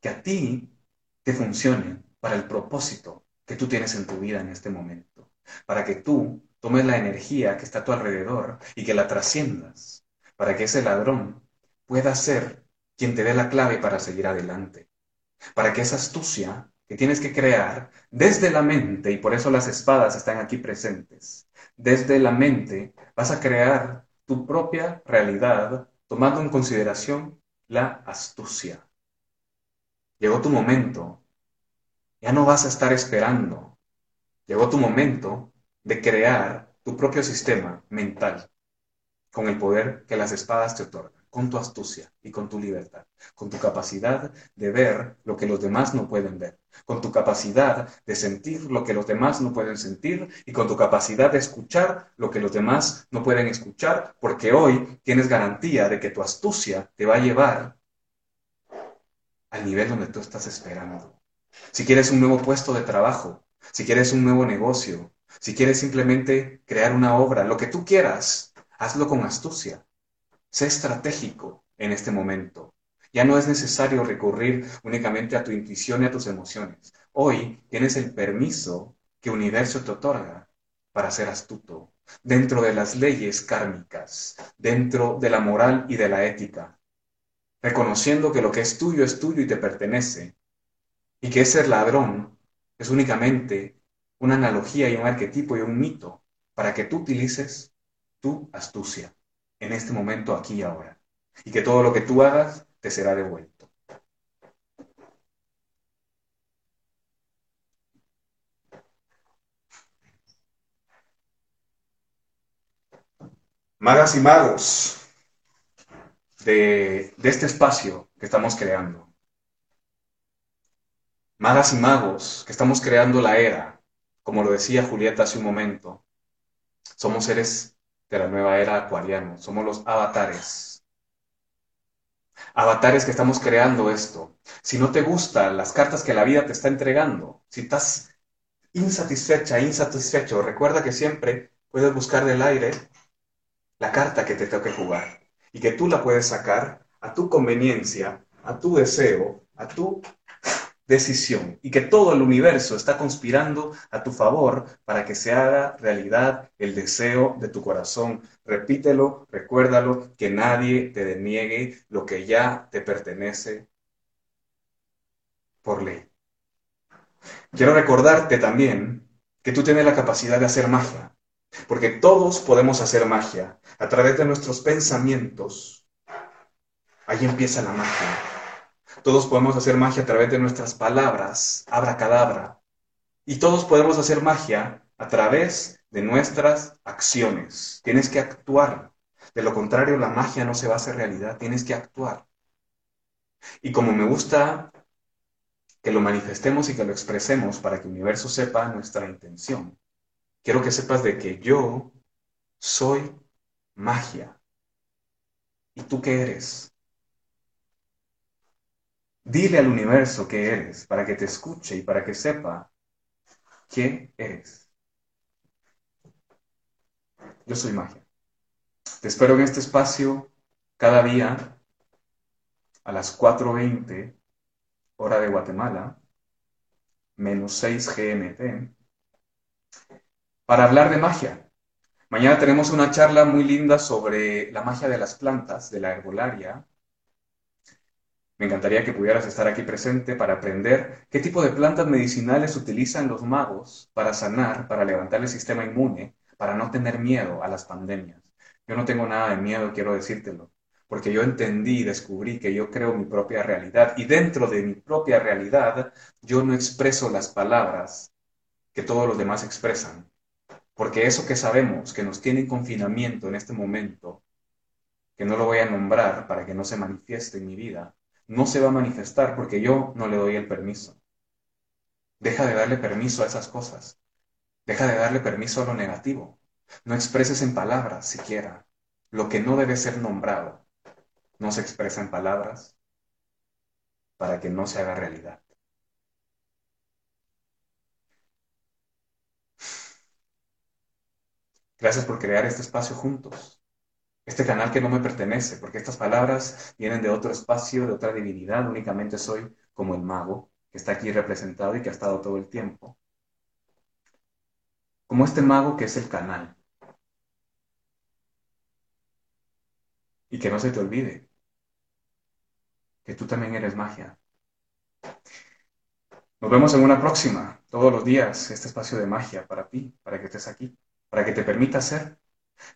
que a ti te funcionen para el propósito que tú tienes en tu vida en este momento, para que tú tomes la energía que está a tu alrededor y que la trasciendas, para que ese ladrón pueda ser quien te dé la clave para seguir adelante, para que esa astucia que tienes que crear desde la mente, y por eso las espadas están aquí presentes, desde la mente vas a crear tu propia realidad tomando en consideración la astucia. Llegó tu momento, ya no vas a estar esperando, llegó tu momento de crear tu propio sistema mental con el poder que las espadas te otorgan con tu astucia y con tu libertad, con tu capacidad de ver lo que los demás no pueden ver, con tu capacidad de sentir lo que los demás no pueden sentir y con tu capacidad de escuchar lo que los demás no pueden escuchar, porque hoy tienes garantía de que tu astucia te va a llevar al nivel donde tú estás esperando. Si quieres un nuevo puesto de trabajo, si quieres un nuevo negocio, si quieres simplemente crear una obra, lo que tú quieras, hazlo con astucia Sé estratégico en este momento. Ya no es necesario recurrir únicamente a tu intuición y a tus emociones. Hoy tienes el permiso que universo te otorga para ser astuto, dentro de las leyes kármicas, dentro de la moral y de la ética, reconociendo que lo que es tuyo es tuyo y te pertenece, y que ese ladrón es únicamente una analogía y un arquetipo y un mito para que tú utilices tu astucia en este momento, aquí y ahora. Y que todo lo que tú hagas te será devuelto. Magas y magos de, de este espacio que estamos creando. Magas y magos que estamos creando la era, como lo decía Julieta hace un momento. Somos seres de la nueva era acuariano. Somos los avatares. Avatares que estamos creando esto. Si no te gustan las cartas que la vida te está entregando, si estás insatisfecha, insatisfecho, recuerda que siempre puedes buscar del aire la carta que te toque jugar y que tú la puedes sacar a tu conveniencia, a tu deseo, a tu decisión y que todo el universo está conspirando a tu favor para que se haga realidad el deseo de tu corazón. Repítelo, recuérdalo, que nadie te deniegue lo que ya te pertenece por ley. Quiero recordarte también que tú tienes la capacidad de hacer magia, porque todos podemos hacer magia a través de nuestros pensamientos. Ahí empieza la magia. Todos podemos hacer magia a través de nuestras palabras, abracadabra. Y todos podemos hacer magia a través de nuestras acciones. Tienes que actuar. De lo contrario, la magia no se va a hacer realidad. Tienes que actuar. Y como me gusta que lo manifestemos y que lo expresemos para que el universo sepa nuestra intención, quiero que sepas de que yo soy magia. ¿Y tú qué eres? Dile al universo que eres para que te escuche y para que sepa quién eres. Yo soy magia. Te espero en este espacio cada día a las 4.20 hora de Guatemala, menos 6 GMT, para hablar de magia. Mañana tenemos una charla muy linda sobre la magia de las plantas, de la herbolaria, me encantaría que pudieras estar aquí presente para aprender qué tipo de plantas medicinales utilizan los magos para sanar, para levantar el sistema inmune, para no tener miedo a las pandemias. Yo no tengo nada de miedo, quiero decírtelo, porque yo entendí y descubrí que yo creo mi propia realidad y dentro de mi propia realidad yo no expreso las palabras que todos los demás expresan, porque eso que sabemos que nos tiene en confinamiento en este momento, que no lo voy a nombrar para que no se manifieste en mi vida, no se va a manifestar porque yo no le doy el permiso. Deja de darle permiso a esas cosas. Deja de darle permiso a lo negativo. No expreses en palabras siquiera lo que no debe ser nombrado. no se expresa en palabras para que no se haga realidad. Gracias por crear este espacio juntos, este canal que no me pertenece, porque estas palabras vienen de otro espacio, de otra divinidad, únicamente soy como el mago que está aquí representado y que ha estado todo el tiempo. Como este mago que es el canal. Y que no se te olvide que tú también eres magia. Nos vemos en una próxima, todos los días, este espacio de magia para ti, para que estés aquí, para que te permita ser.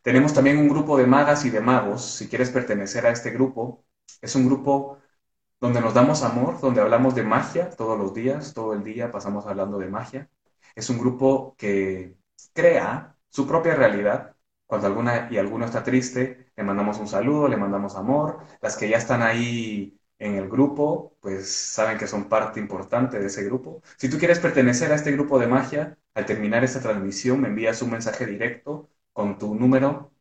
Tenemos también un grupo de magas y de magos, si quieres pertenecer a este grupo. Es un grupo donde nos damos amor, donde hablamos de magia todos los días, todo el día pasamos hablando de magia. Es un grupo que crea su propia realidad. Cuando alguna y alguno está triste, le mandamos un saludo, le mandamos amor. Las que ya están ahí en el grupo, pues saben que son parte importante de ese grupo. Si tú quieres pertenecer a este grupo de magia, al terminar esta transmisión me envías un mensaje directo con tu número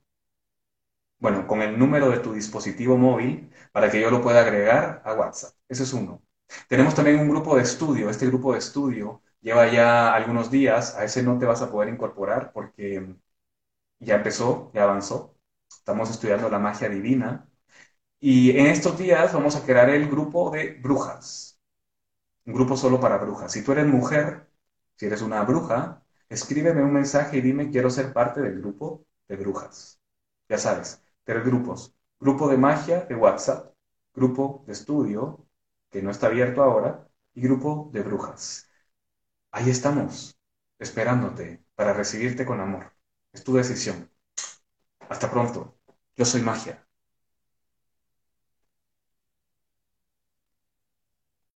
bueno, con el número de tu dispositivo móvil para que yo lo pueda agregar a WhatsApp. Ese es uno. Tenemos también un grupo de estudio. Este grupo de estudio lleva ya algunos días. A ese no te vas a poder incorporar porque ya empezó, ya avanzó. Estamos estudiando la magia divina. Y en estos días vamos a crear el grupo de brujas. Un grupo solo para brujas. Si tú eres mujer, si eres una bruja, escríbeme un mensaje y dime quiero ser parte del grupo de brujas. Ya sabes, tres grupos. Grupo de magia de WhatsApp, grupo de estudio, que no está abierto ahora, y grupo de brujas. Ahí estamos, esperándote para recibirte con amor. Es tu decisión. Hasta pronto. Yo soy magia.